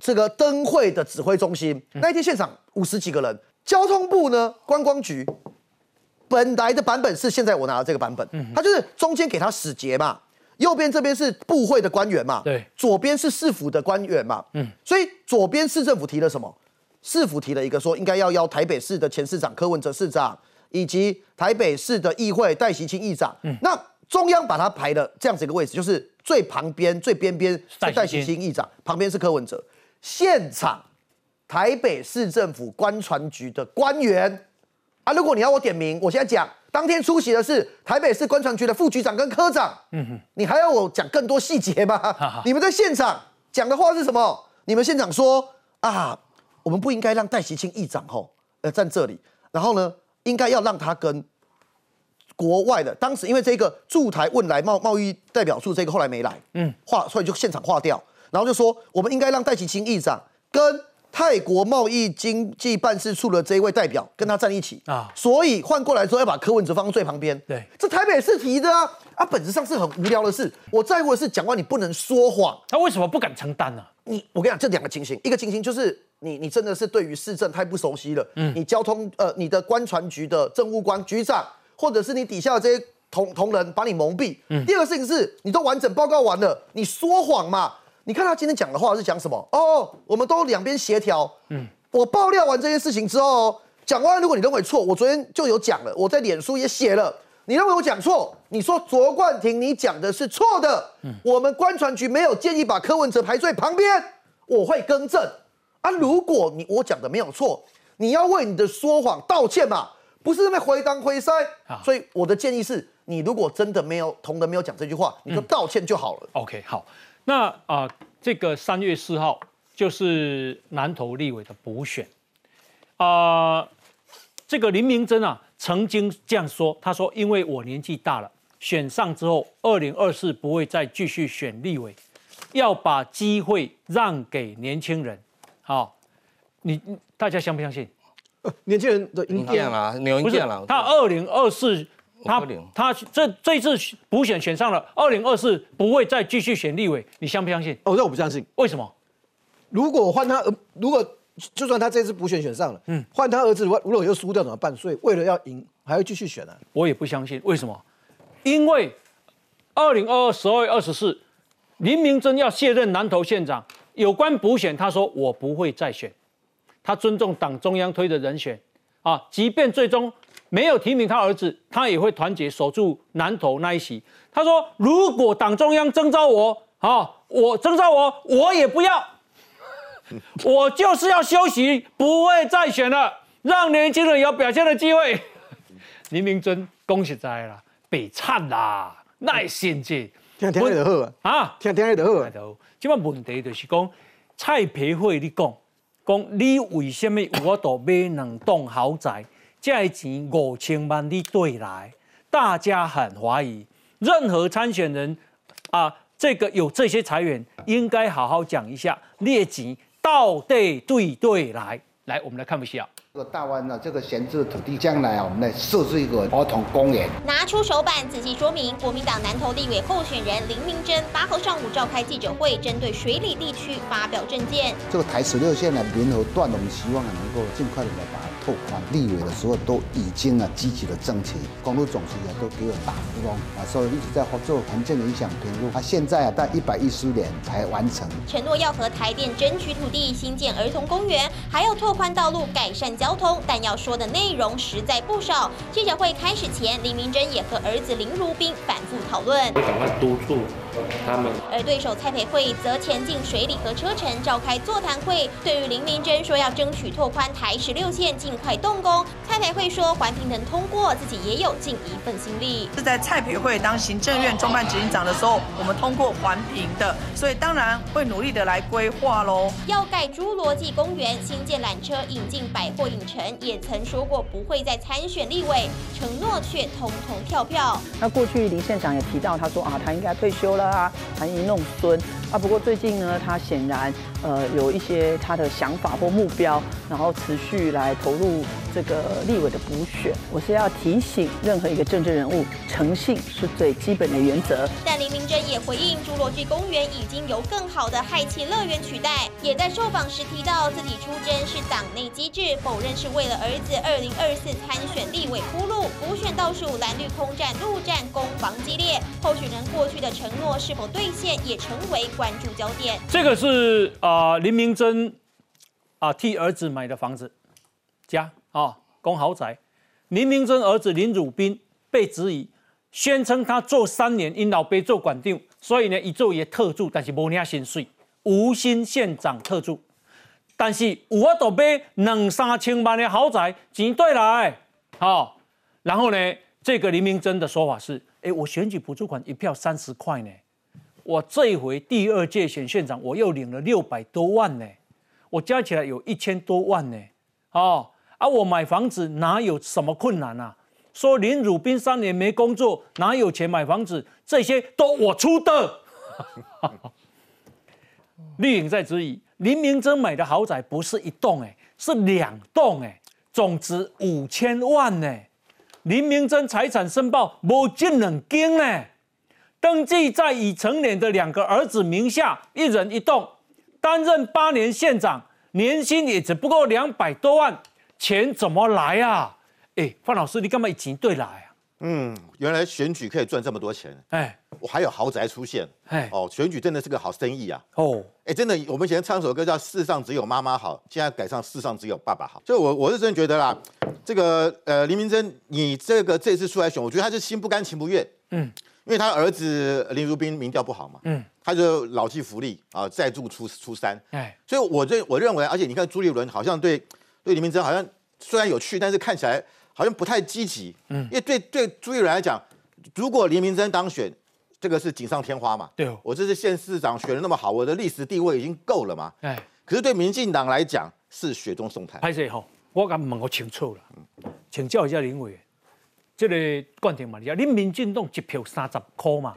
G: 这个灯会的指挥中心，那一天现场五十几个人。交通部呢，观光局本来的版本是现在我拿的这个版本，它就是中间给他使节嘛，右边这边是部会的官员嘛，
A: 对，
G: 左边是市府的官员嘛，嗯，所以左边市政府提了什么？市府提了一个说，应该要邀台北市的前市长柯文哲市长，以及台北市的议会戴席清议长。嗯，那中央把他排的这样子一个位置，就是最旁边、最边边是戴习清议长，旁边是柯文哲。现场台北市政府官船局的官员啊，如果你要我点名，我现在讲，当天出席的是台北市官船局的副局长跟科长。嗯哼，你还要我讲更多细节吗？你们在现场讲的话是什么？你们现场说啊。我们不应该让戴席清议长吼呃站这里，然后呢，应该要让他跟国外的当时因为这个驻台问来贸贸易代表处这个后来没来，嗯，划所以就现场划掉，然后就说我们应该让戴奇清议长跟泰国贸易经济办事处的这一位代表跟他站一起啊，所以换过来之后要把柯文哲放在最旁边，
A: 对，
G: 这台北市提的啊，啊，本质上是很无聊的事，我在乎的是讲话你不能说谎，
A: 他为什么不敢承担呢？
G: 你我跟你讲这两个情形，一个情形就是。你你真的是对于市政太不熟悉了。嗯，你交通呃，你的官船局的政务官局长，或者是你底下的这些同同仁把你蒙蔽。嗯，第二个事情是你都完整报告完了，你说谎嘛？你看他今天讲的话是讲什么？哦，我们都两边协调。嗯，我爆料完这件事情之后，讲完如果你认为错，我昨天就有讲了，我在脸书也写了，你认为我讲错，你说卓冠廷你讲的是错的。嗯，我们官船局没有建议把柯文哲排最旁边，我会更正。啊！如果你我讲的没有错，你要为你的说谎道歉嘛，不是那么回当回塞。所以我的建议是，你如果真的没有同仁没有讲这句话，你就道歉就好了。
A: OK，好。那啊，这个三月四号就是南投立委的补选啊。这个林明珍啊，曾经这样说，他说：“因为我年纪大了，选上之后，二零二四不会再继续选立委，要把机会让给年轻人。”好，你大家相不相信？
G: 年轻人的
D: 赢电了，牛赢电了。
A: 他二零二四，他他这这一次补选选上了，二零二四不会再继续选立委，你相不相信？
G: 哦，那我不相信。
A: 为什么？
G: 如果换他，如果就算他这次补选选上了，嗯，换他儿子，如果如果又输掉怎么办？所以为了要赢，还要继续选呢？
A: 我也不相信。为什么？因为二零二二十二月二十四，林明珍要卸任南投县长。有关补选，他说我不会再选，他尊重党中央推的人选啊，即便最终没有提名他儿子，他也会团结守住南投那一席。他说，如果党中央征召我，啊，我征召我，我也不要，我就是要休息，不会再选了，让年轻人有表现的机会。林明尊，恭喜在啦，北灿啦，耐心些，
G: 听听就好啊，听听就好。
A: 即个问题就是讲，蔡培慧，你讲，讲你为什么有度买两栋豪宅，这钱五千万你兑来？大家很怀疑，任何参选人啊，这个有这些财源，应该好好讲一下，列钱到底对对来？来，我们来看一下。
J: 这个大湾呢，这个闲置土地，将来啊，我们来设置一个儿童公园。
K: 拿出手板仔细说明，国民党南投立委候选人林明珍八号上午召开记者会，针对水里地区发表政见。
J: 这个台十六线的联合段，我们希望能够尽快的来把。拓宽立委的时候，都已经啊积极的争取，公路总局啊都给我打工啊，所以一直在做环境影响评估。他现在啊到一百一十年才完成，
K: 承诺要和台电争取土地新建儿童公园，还要拓宽道路、改善交通，但要说的内容实在不少。记者会开始前，林明珍也和儿子林如斌反复讨论，
L: 会赶快督促他们。
K: 而对手蔡培慧则前进水里和车城召开座谈会，对于林明珍说要争取拓宽台十六线，尽快动工。蔡培慧说环评能通过，自己也有尽一份心力。
M: 是在蔡培慧当行政院中办执行长的时候，我们通过环评的，所以当然会努力的来规划喽。
K: 要盖侏罗纪公园、新建缆车、引进百货影城，也曾说过不会再参选立委，承诺却通通跳票。
N: 那过去林县长也提到，他说啊，他应该退休了啊，他已经弄孙啊。不过最近呢，他显然呃有一些他的想法或目标，然后持续来投入这个立委的补选。我是要提醒任何一个政治人物，诚信是最基本的原则。
K: 但林明珍也回应，侏罗纪公园已经由更好的氦气乐园取代，也在受访时提到自己出征是党内机制，否认是为了儿子二零二四参选立委铺路。补选倒数，蓝绿空战、陆战攻防激烈，候选人过去的承诺是否兑现，也成为关注焦点。
A: 这个是啊，林明珍啊替儿子买的房子家啊，供豪宅。林明珍儿子林汝斌被质疑，宣称他做三年，因老爸做管定，所以呢，一做也特助，但是无领薪水，无薪县长特助。但是有法度买两三千万的豪宅，钱对来，好。然后呢，这个林明珍的说法是：哎，我选举补助款一票三十块呢，我这一回第二届选县长，我又领了六百多万呢，我加起来有一千多万呢，哦，啊，我买房子哪有什么困难啊？说林汝斌三年没工作，哪有钱买房子？这些都我出的。绿营在质疑林明珍买的豪宅不是一栋哎，是两栋哎，总值五千万呢。林明珍财产申报没进两间呢，登记在已成年的两个儿子名下，一人一栋，担任八年县长，年薪也只不过两百多万，钱怎么来啊？哎，范老师，你干嘛以钱对来啊？
C: 嗯，原来选举可以赚这么多钱，哎，我还有豪宅出现，哎，哦，选举真的是个好生意啊，哦，哎，真的，我们以前唱首歌叫“世上只有妈妈好”，现在改唱“世上只有爸爸好”。所以我我是真觉得啦，这个呃林明珍，你这个这次出来选，我觉得他是心不甘情不愿，嗯，因为他儿子林如斌民调不好嘛，嗯，他就老骥伏枥啊，再度出出山，哎，所以我认我认为，而且你看朱立伦好像对对林明珍好像虽然有趣，但是看起来。好像不太积极，嗯，因为对对朱立伦来讲，如果林明珍当选，这个是锦上添花嘛，对，我这是县市长选的那么好，我的历史地位已经够了嘛，哎，可是对民进党来讲是雪中送炭。
A: 拍摄后，我敢问我清楚了，请教一下林委员，这个冠廷嘛，你讲林民进党一票三十块嘛，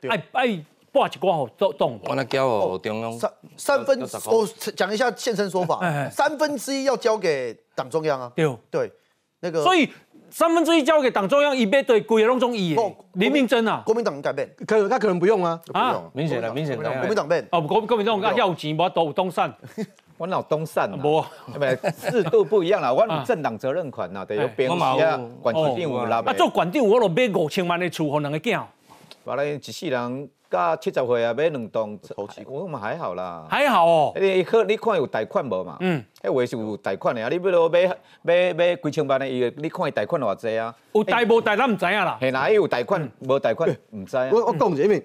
A: 对，爱爱挂一挂好都动，
D: 我那交中央
G: 三三分，我讲一下现身说法，三分之一要交给党中央啊，对。对。
A: 那个，所以三分之一交给党中央，一边对鬼龙中一林明珍啊，
G: 国民党改变，
B: 可他可能不用啊，
D: 啊，明显的，明显的，
G: 国民党变。
A: 哦，国国民党要钱，我都东散，
H: 我老东散啊？不，制度不一样啦，我政党责任款呐，得有编码啊，管定五啦，
A: 啊，做管定我都买五千万的厝，给两个囝，
H: 完了，一世人。加七十岁啊，买两栋投资，我们还好啦，
A: 还好哦。
H: 你可你看有贷款无嘛？嗯，迄话是有贷款的啊。你比如买买买几千万的，伊你看伊贷款偌济啊？
A: 有贷无贷，咱唔知影啦。
H: 嘿，哪有贷款无贷款唔知。
B: 我我讲一下，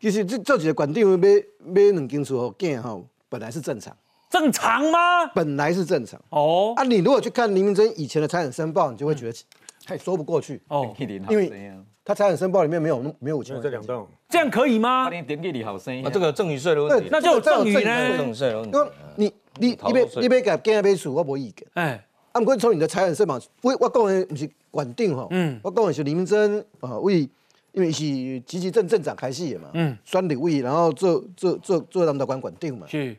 B: 其实这做一个管定买买两间厝吼，囝吼本来是正常。
A: 正常吗？
B: 本来是正常。哦。啊，你如果去看林明珍以前的财产申报，你就会觉得太说不过去。哦。因为他财产申报里面没有没有五千
H: 这两栋。
A: 这样可以吗？
D: 那这个赠与税的问题，
A: 那就有赠与呢。
D: 赠与税的问题，
B: 你你你别你别给给那边数，我无意见。哎，啊，不过从你的财产申报，我我讲的不是管定哈，嗯，我讲的是林明珍啊，为因为是积极镇镇长开始的嘛，嗯，选立委，然后做做做做他们的管管定嘛，是，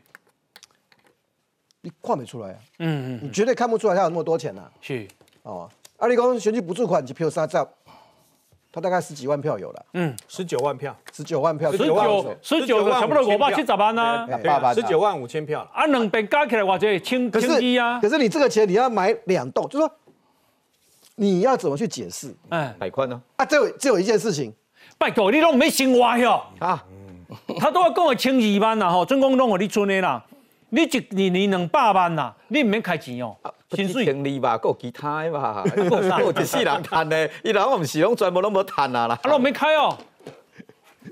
B: 你看不出来啊，嗯嗯，你绝对看不出来他有那么多钱呐，是，哦，啊，你讲选举补助款一票三十。
G: 他大概十几万票有了，
B: 嗯，十九万票，
G: 十九万票，
A: 十九十九个差不多五百七十万呢，
B: 十九万五千票。了。
A: 啊，两边加起来我这轻轻机啊。
G: 可是你这个钱你要买两栋，就说你要怎么去解释？
H: 哎，百块呢？
G: 啊，只有只有一件事情，
A: 拜托你都没生活哟啊，他都要跟我千二万啦吼，总共拢我你存的啦，你一年年两百万啦，你唔免开钱哦。
H: 薪水千二吧，够其他的吧？够一世人赚的，伊人我唔是拢全部拢无赚啊啦。
A: 啊，拢免开哦，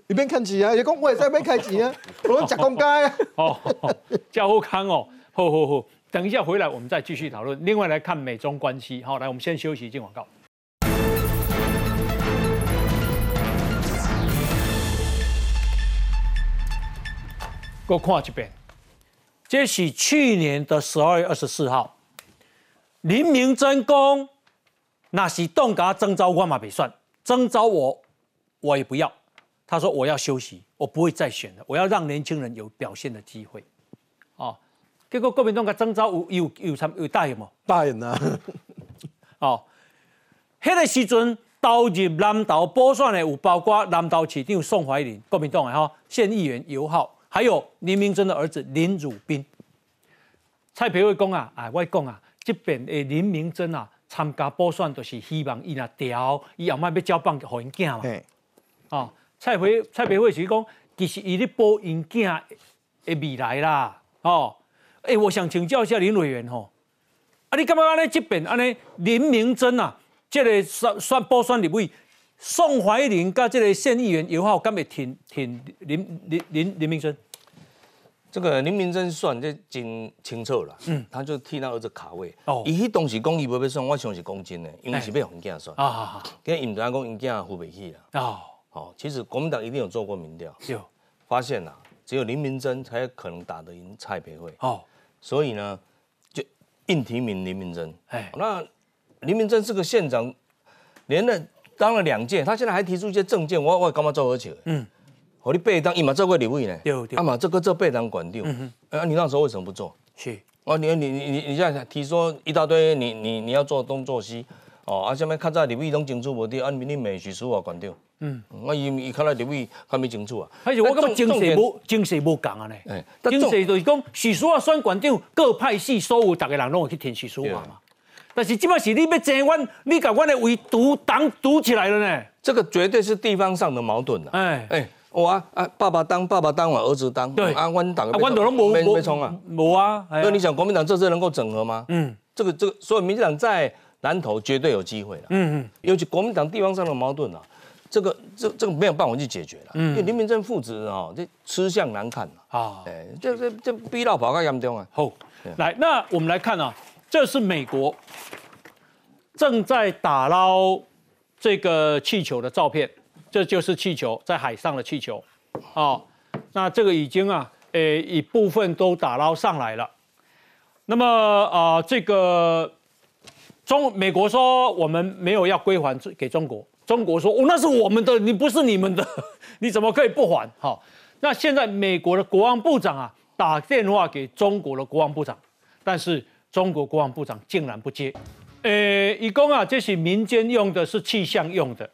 G: 你免看钱啊，你讲我也在免开钱啊，我食公家啊。哦，
A: 叫好康哦，好好好，等一下回来我们再继续讨论。另外来看美中关系，好，来我们先休息进广告。给我看一遍，这是去年的十二月二十四号。林明真公，那是动他征召我嘛没算，征召我，我也不要。他说我要休息，我不会再选了，我要让年轻人有表现的机会。哦，结果国民党个征召有有有参有答应吗？
G: 答应啊。
A: 哦，迄个时阵投入南投补选的有包括南投市长宋怀林，国民党的哈县议员尤浩，还有林明珍的儿子林汝斌。蔡培慧讲啊，哎，我讲啊。这边的林明珍啊，参加补选就是希望伊若调，伊后摆要交棒给因囝嘛。哦，蔡培蔡培慧是讲，其实伊咧保因囝的未来啦。哦，哎，我想请教一下林委员吼，啊，你感觉安尼这边安尼林明珍啊，这个算算补选立委宋怀林甲这个县议员尤浩敢会挺挺林林林林明珍？
D: 这个林明珍算这真清楚了，嗯，他就替他儿子卡位。哦，伊迄当时讲伊无要算，我想是讲真的，因为是要红囝算。啊啊啊，因为伊唔知讲红囝付不起啦。哦，好，其实国民党一定有做过民调，有发现呐，只有林明珍才有可能打得赢蔡培慧。哦，所以呢，就硬提名林明珍。哎，那林明珍是个县长，连了当了两届，他现在还提出一些政见，我我干嘛做而且？嗯。我你背当，伊嘛做过立委呢，对对。啊嘛这个做背当管掉，嗯啊你那时候为什么不做？是，哦你你你你你现在提说一大堆，你你你要做东做西，哦啊下面较早立委拢清楚无掉，啊你美许书啊管掉，嗯，我伊伊看来立委还没清楚啊，
A: 而且我感觉精势无精势无共啊呢，哎，精势就是讲许书啊选管掉，各派系所有大家人拢会去填许书嘛。嘛，但是即摆是你要争阮，你把阮的围堵挡堵起来了呢，
D: 这个绝对是地方上的矛盾了，哎哎。我啊，爸爸当，爸爸当，我儿子当。对啊，温党，
A: 温党都没
D: 没冲啊，
A: 没啊。
D: 所以你想，国民党这次能够整合吗？嗯，这个这个，所以民进党在南投绝对有机会了。嗯嗯，尤其国民党地方上的矛盾啊，这个这这个没有办法去解决了。嗯，因为林明正父子哦，这吃相难看啊。哎，这这这逼到跑到严重啊。
A: 好，来，那我们来看啊，这是美国正在打捞这个气球的照片。这就是气球在海上的气球，哦，那这个已经啊，诶，一部分都打捞上来了。那么啊，这个中美国说我们没有要归还给中国，中国说哦那是我们的，你不是你们的，你怎么可以不还？好，那现在美国的国防部长啊打电话给中国的国防部长，但是中国国防部长竟然不接，呃，一共啊这是民间用的，是气象用的。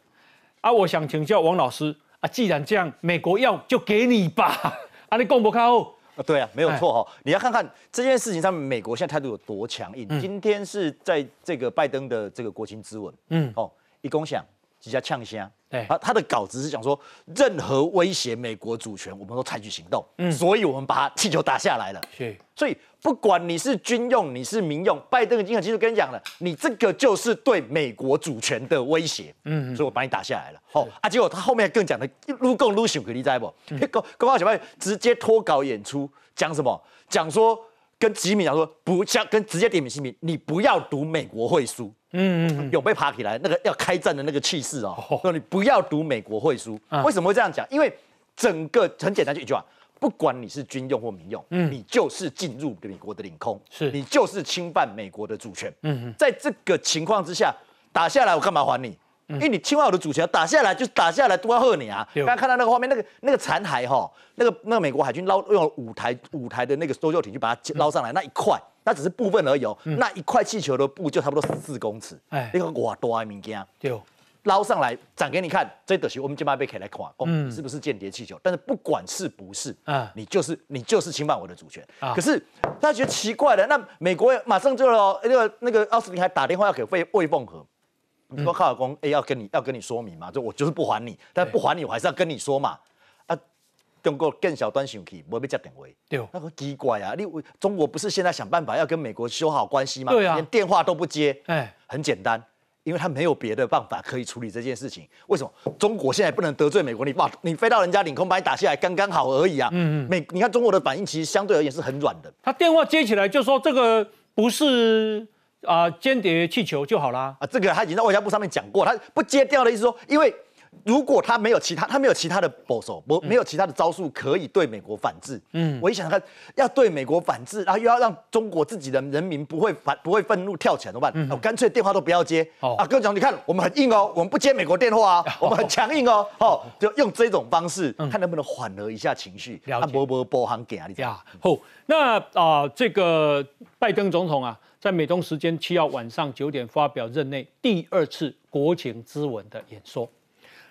A: 啊，我想请教王老师啊，既然这样，美国要就给你吧，啊，你共不靠？
O: 啊，对啊，没有错哈，你要看看这件事情上面，美国现在态度有多强硬。今天是在这个拜登的这个国情咨文，嗯，哦，一共想几家呛虾。对，他他的稿子是讲说，任何威胁美国主权，我们都采取行动。嗯，所以我们把气球打下来了。是，所以不管你是军用，你是民用，拜登已经很清楚跟你讲了，你这个就是对美国主权的威胁。嗯，所以我把你打下来了。好啊，结果他后面更讲的撸共撸熊，你知不？公公告小麦直接脱稿演出，讲什么？讲说跟吉米讲说，不像跟直接点名习米，你不要读美国会书。嗯嗯，有被爬起来那个要开战的那个气势哦。说你不要读美国会书，为什么会这样讲？因为整个很简单就一句话，不管你是军用或民用，嗯，你就是进入美国的领空，是。你就是侵犯美国的主权。嗯。嗯，在这个情况之下打下来，我干嘛还你？因为你侵犯我的主权，打下来就打下来，多要贺你啊！刚刚看到那个画面，那个那个残骸哈，那个那个美国海军捞用五台五台的那个搜救艇去把它捞上来，那一块。那只是部分而已哦，那一块气球的布就差不多四公尺，哎，那个哇多啊物件，对，捞上来展给你看，这东西我们今晚被可以来看，哦，是不是间谍气球？但是不管是不是，啊，你就是你就是侵犯我的主权。可是大家觉得奇怪了，那美国马上就那个那个奥斯汀还打电话要给魏魏凤和，你说卡尔公，哎，要跟你要跟你说明嘛，就我就是不还你，但不还你，我还是要跟你说嘛。啊，中国更小端生气，不会被接电话。对，那个奇怪啊，你中国不是现在想办法要跟美国修好关系吗？对啊，连电话都不接。哎，很简单。因为他没有别的办法可以处理这件事情。为什么中国现在不能得罪美国？你把你飞到人家领空把你打下来，刚刚好而已啊。嗯嗯。美，你看中国的反应其实相对而言是很软的。
A: 他电话接起来就说这个不是啊间谍气球就好啦。
O: 啊，这个他已经在外交部上面讲过，他不接掉的意思说，因为。如果他没有其他，他没有其他的保守，不没有其他的招数可以对美国反制。嗯，我一想看要对美国反制，然后又要让中国自己的人民不会反不会愤怒跳起来怎么办？我干脆电话都不要接。啊，哥讲，你看我们很硬哦，我们不接美国电话啊，我们很强硬哦。哦，就用这种方式，看能不能缓和一下情绪。
A: 了解。
O: 波波波行给啊，你
A: 讲。好，那啊，这个拜登总统啊，在美东时间七号晚上九点发表任内第二次国情咨文的演说。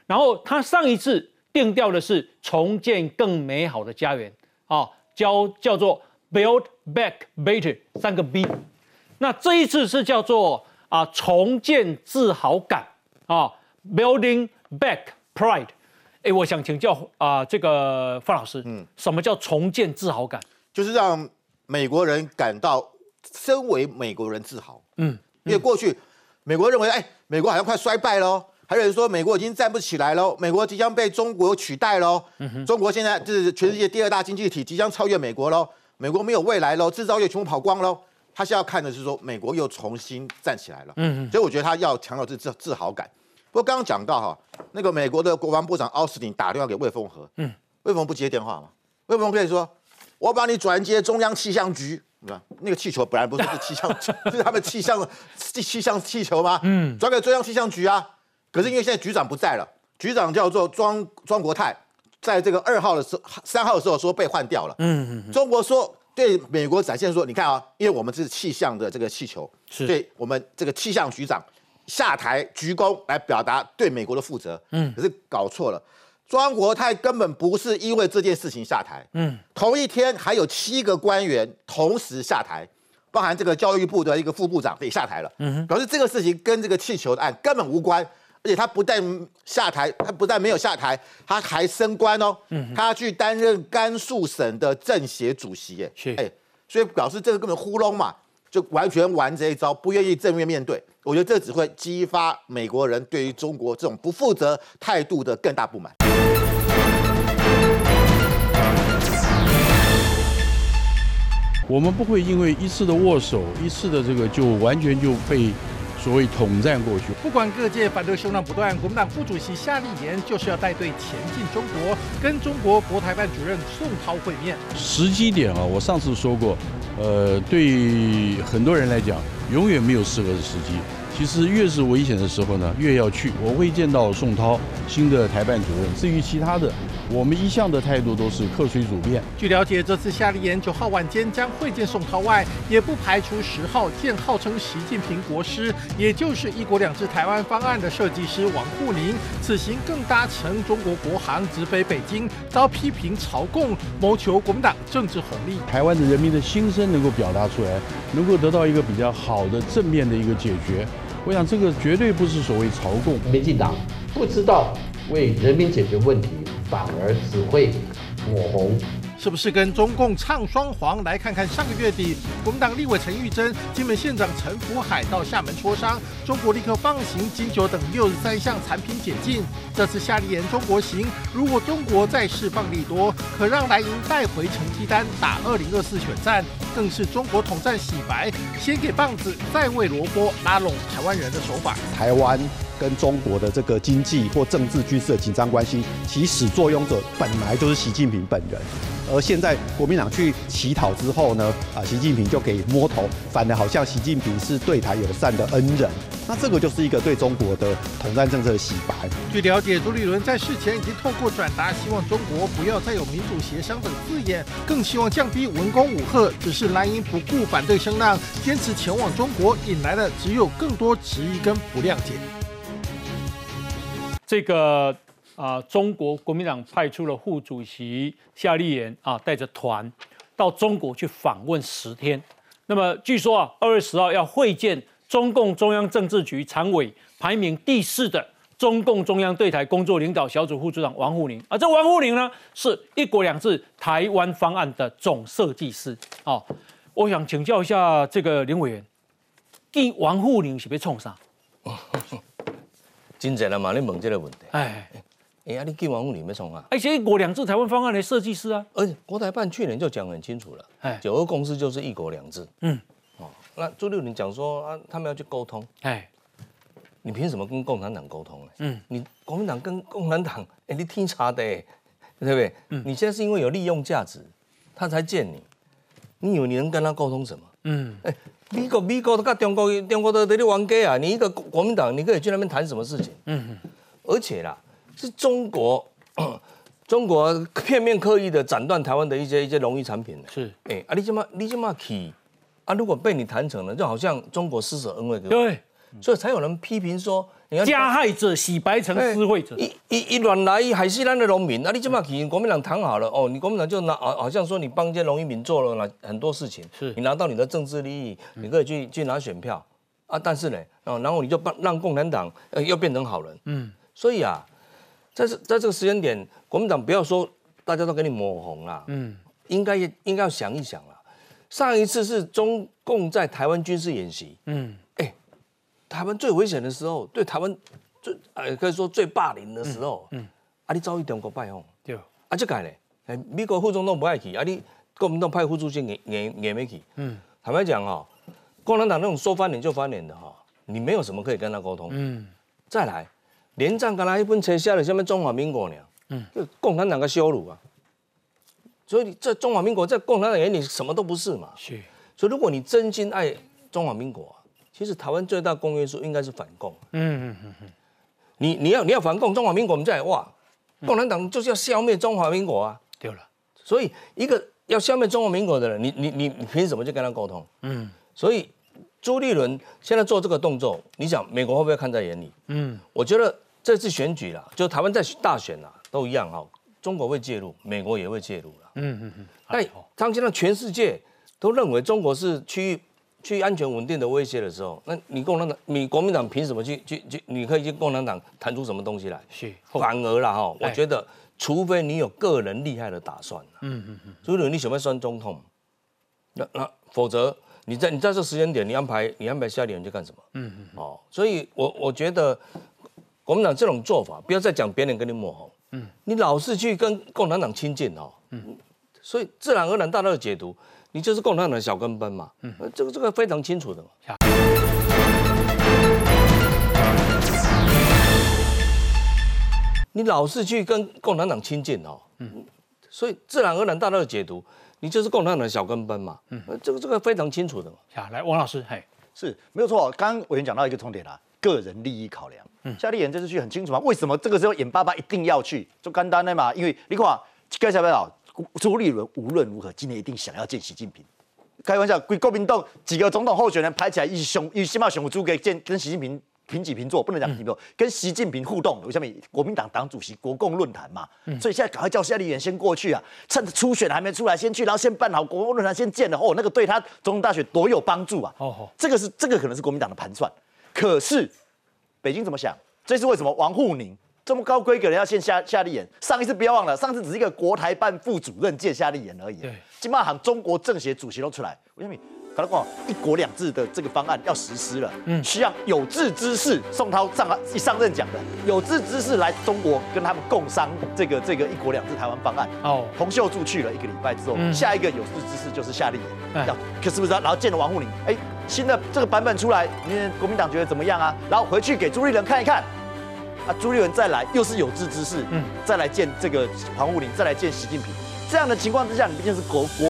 A: 然后他上一次定调的是重建更美好的家园啊，叫叫做 Build Back Better 三个 B，那这一次是叫做啊重建自豪感啊 Building Back Pride。哎，我想请教啊这个范老师，嗯，什么叫重建自豪感？
C: 就是让美国人感到身为美国人自豪，嗯，因为过去美国认为哎美国好像快衰败喽。还有人说美国已经站不起来喽，美国即将被中国取代喽。中国现在就是全世界第二大经济体，即将超越美国喽。美国没有未来喽，制造业全部跑光喽。他现在要看的是说美国又重新站起来了。嗯所以我觉得他要强调这自自豪感。不过刚刚讲到哈，那个美国的国防部长奥斯汀打电话给魏凤和，嗯，魏凤不接电话嘛？魏凤可以说我把你转接中央气象局，对吧？那个气球本来不是气象，是他们气象气气象气球吗？嗯，转给中央气象局啊。可是因为现在局长不在了，局长叫做庄庄国泰，在这个二号的时候、三号的时候说被换掉了。嗯嗯。中国说对美国展现说，你看啊，因为我们是气象的这个气球，对我们这个气象局长下台鞠躬来表达对美国的负责。嗯。可是搞错了，庄国泰根本不是因为这件事情下台。嗯。同一天还有七个官员同时下台，包含这个教育部的一个副部长也下台了。嗯哼。表示这个事情跟这个气球的案根本无关。而且他不但下台，他不但没有下台，他还升官哦。嗯，他去担任甘肃省的政协主席，耶，是，哎，所以表示这个根本糊弄嘛，就完全玩这一招，不愿意正面面对。我觉得这只会激发美国人对于中国这种不负责态度的更大不满。
P: 我们不会因为一次的握手，一次的这个就完全就被。所谓统战过去，
Q: 不管各界反对声浪不断，国民党副主席夏立言就是要带队前进中国，跟中国国台办主任宋涛会面。
P: 时机点啊，我上次说过，呃，对很多人来讲，永远没有适合的时机。其实越是危险的时候呢，越要去。我会见到宋涛新的台办主任。至于其他的，我们一向的态度都是客随主便。
Q: 据了解，这次夏立言九号晚间将会见宋涛外，也不排除十号见号称习近平国师，也就是一国两制台湾方案的设计师王沪宁。此行更搭乘中国国航直飞北京，遭批评朝贡，谋求国民党政治红利。
P: 台湾的人民的心声能够表达出来，能够得到一个比较好的正面的一个解决。我想这个绝对不是所谓朝贡。
R: 民进党不知道为人民解决问题，反而只会抹红。
Q: 是不是跟中共唱双簧？来看看上个月底，国民党立委陈玉珍、金门县长陈福海到厦门磋商，中国立刻放行金九等六十三项产品解禁。这次夏利言中国行，如果中国再释放利多，可让蓝营带回成绩单，打二零二四选战，更是中国统战洗白，先给棒子，再喂萝卜，拉拢台湾人的手法。
S: 台湾跟中国的这个经济或政治军事的紧张关系，起始作俑者本来就是习近平本人。而现在国民党去乞讨之后呢，啊，习近平就给摸头，反而好像习近平是对台友善的恩人，那这个就是一个对中国的统战政策的洗白。
Q: 据了解，朱立伦在事前已经透过转达，希望中国不要再有民主协商等字眼，更希望降低文攻武赫。只是蓝营不顾反对声浪，坚持前往中国，引来的只有更多质疑跟不谅解。
A: 这个啊，中国国民党派出了副主席夏立言啊，带着团到中国去访问十天。那么据说啊，二月十号要会见中共中央政治局常委排名第四的中共中央对台工作领导小组副组长王沪宁啊。这王沪宁呢，是一国两制台湾方案的总设计师啊。我想请教一下这个林委员，见王沪宁是被冲啥？
D: 真侪了嘛？你问这个问题。哎，哎呀，你见王沪宁要冲啊？
A: 而且一国两制台湾方案的设计师啊。
D: 而且国台办去年就讲很清楚了，哎，九二共识就是一国两制。嗯，哦，那朱六，你讲说啊，他们要去沟通，哎，你凭什么跟共产党沟通呢？嗯，你国民党跟共产党，哎，你听差的，对不对？嗯，你现在是因为有利用价值，他才见你，你以为你能跟他沟通什么？嗯，哎。美国美国都跟中国中国都在你玩家啊！你一个国民党，你可以去那边谈什么事情？嗯，而且啦，是中国 中国片面刻意的斩断台湾的一些一些农业产品。
A: 是，
D: 哎，啊，你这么你这么去啊？如果被你谈成了，就好像中国施舍恩惠。
A: 对，
D: 所以才有人批评说。
A: 加害者洗白成施惠者，
D: 一一一乱来还是咱的农民，那你这么去国民党谈好了哦，你国民党就拿好好像说你帮一些农民做了那很多事情，
A: 是
D: 你拿到你的政治利益，你可以去去拿选票啊，但是呢，哦，然后你就帮让共产党呃又变成好人，嗯，所以啊，在这在这个时间点，国民党不要说大家都给你抹红了，嗯，应该应该要想一想了，上一次是中共在台湾军事演习，嗯。台湾最危险的时候，对台湾最呃可以说最霸凌的时候，嗯，啊，你遭遇中国拜访，
A: 对，
D: 啊，这个呢，哎，美国副总统不爱去，啊，你国民党派副主席也也也没去，嗯，坦白讲哈，共产党那种说翻脸就翻脸的哈，你没有什么可以跟他沟通，嗯，再来，连战刚才一本册写了什么中华民国呢，嗯，就共产党的羞辱啊，所以你在中华民国在共产党眼里什么都不是嘛，
A: 是，
D: 所以如果你真心爱中华民国。其实台湾最大公约数应该是反共。嗯嗯嗯嗯，你你要你要反共，中华民国我们再哇，共产党就是要消灭中华民国啊。
A: 对了，
D: 所以一个要消灭中华民国的人，你你你你凭什么去跟他沟通？嗯，所以朱立伦现在做这个动作，你想美国会不会看在眼里？嗯，我觉得这次选举啦，就台湾在大选啦，都一样哈，中国会介入，美国也会介入了。嗯嗯嗯，但当现在全世界都认为中国是区域。区域安全稳定的威胁的时候，那你共产党、你国民党凭什么去去去？你可以去共产党谈出什么东西来？
A: 是，
D: 反而啦哈，我觉得，除非你有个人厉害的打算，嗯嗯嗯，所以你想不想算总统？那那否则你在你在这时间点，你安排你安排下一人去干什么？嗯嗯，哦，所以我我觉得国民党这种做法，不要再讲别人跟你抹红，嗯，你老是去跟共产党亲近哦，嗯，所以自然而然大家的解读。你就是共产党的小跟班嘛？嗯，这个这个非常清楚的嘛。你老是去跟共产党亲近哦，嗯，所以自然而然大家的解读，你就是共产党的小跟班嘛。嗯，这个这个非常清楚的嘛。
A: 好，来，王老师，嘿，
O: 是没有错。刚刚委员讲到一个重点啦，个人利益考量。嗯，夏立言这次去很清楚嘛？为什么这个时候眼巴巴一定要去？就干单的嘛，因为你看，该下不了。朱立伦无论如何今年一定想要见习近平。开玩笑，国民党几个总统候选人排起来，一熊一起码熊猪给见跟习近平平起平坐，不能讲平坐，跟习近平互动。为什么？国民党党主席国共论坛嘛，所以现在赶快叫夏立言先过去啊，趁着初选还没出来先去，然后先办好国共论坛先见了哦，那个对他总统大选多有帮助啊！哦，这个是这个可能是国民党的盘算。可是北京怎么想？这是为什么？王沪宁。这么高规格的要见夏夏立言，上一次不要忘了，上次只是一个国台办副主任见夏立言而已。
A: 对，
O: 金马行中国政协主席都出来，为什么？可能讲一国两制的这个方案要实施了，嗯，需要有志之士。宋涛上一上任讲的，有志之士来中国跟他们共商这个这个一国两制台湾方案。哦，洪秀柱去了一个礼拜之后，下一个有志之士就是夏立言，要可是不是？然后见了王沪宁，哎，新的这个版本出来，你国民党觉得怎么样啊？然后回去给朱立伦看一看。啊，朱立伦再来又是有志之士，嗯，再来见这个黄武林，再来见习近平，这样的情况之下，你毕竟是国国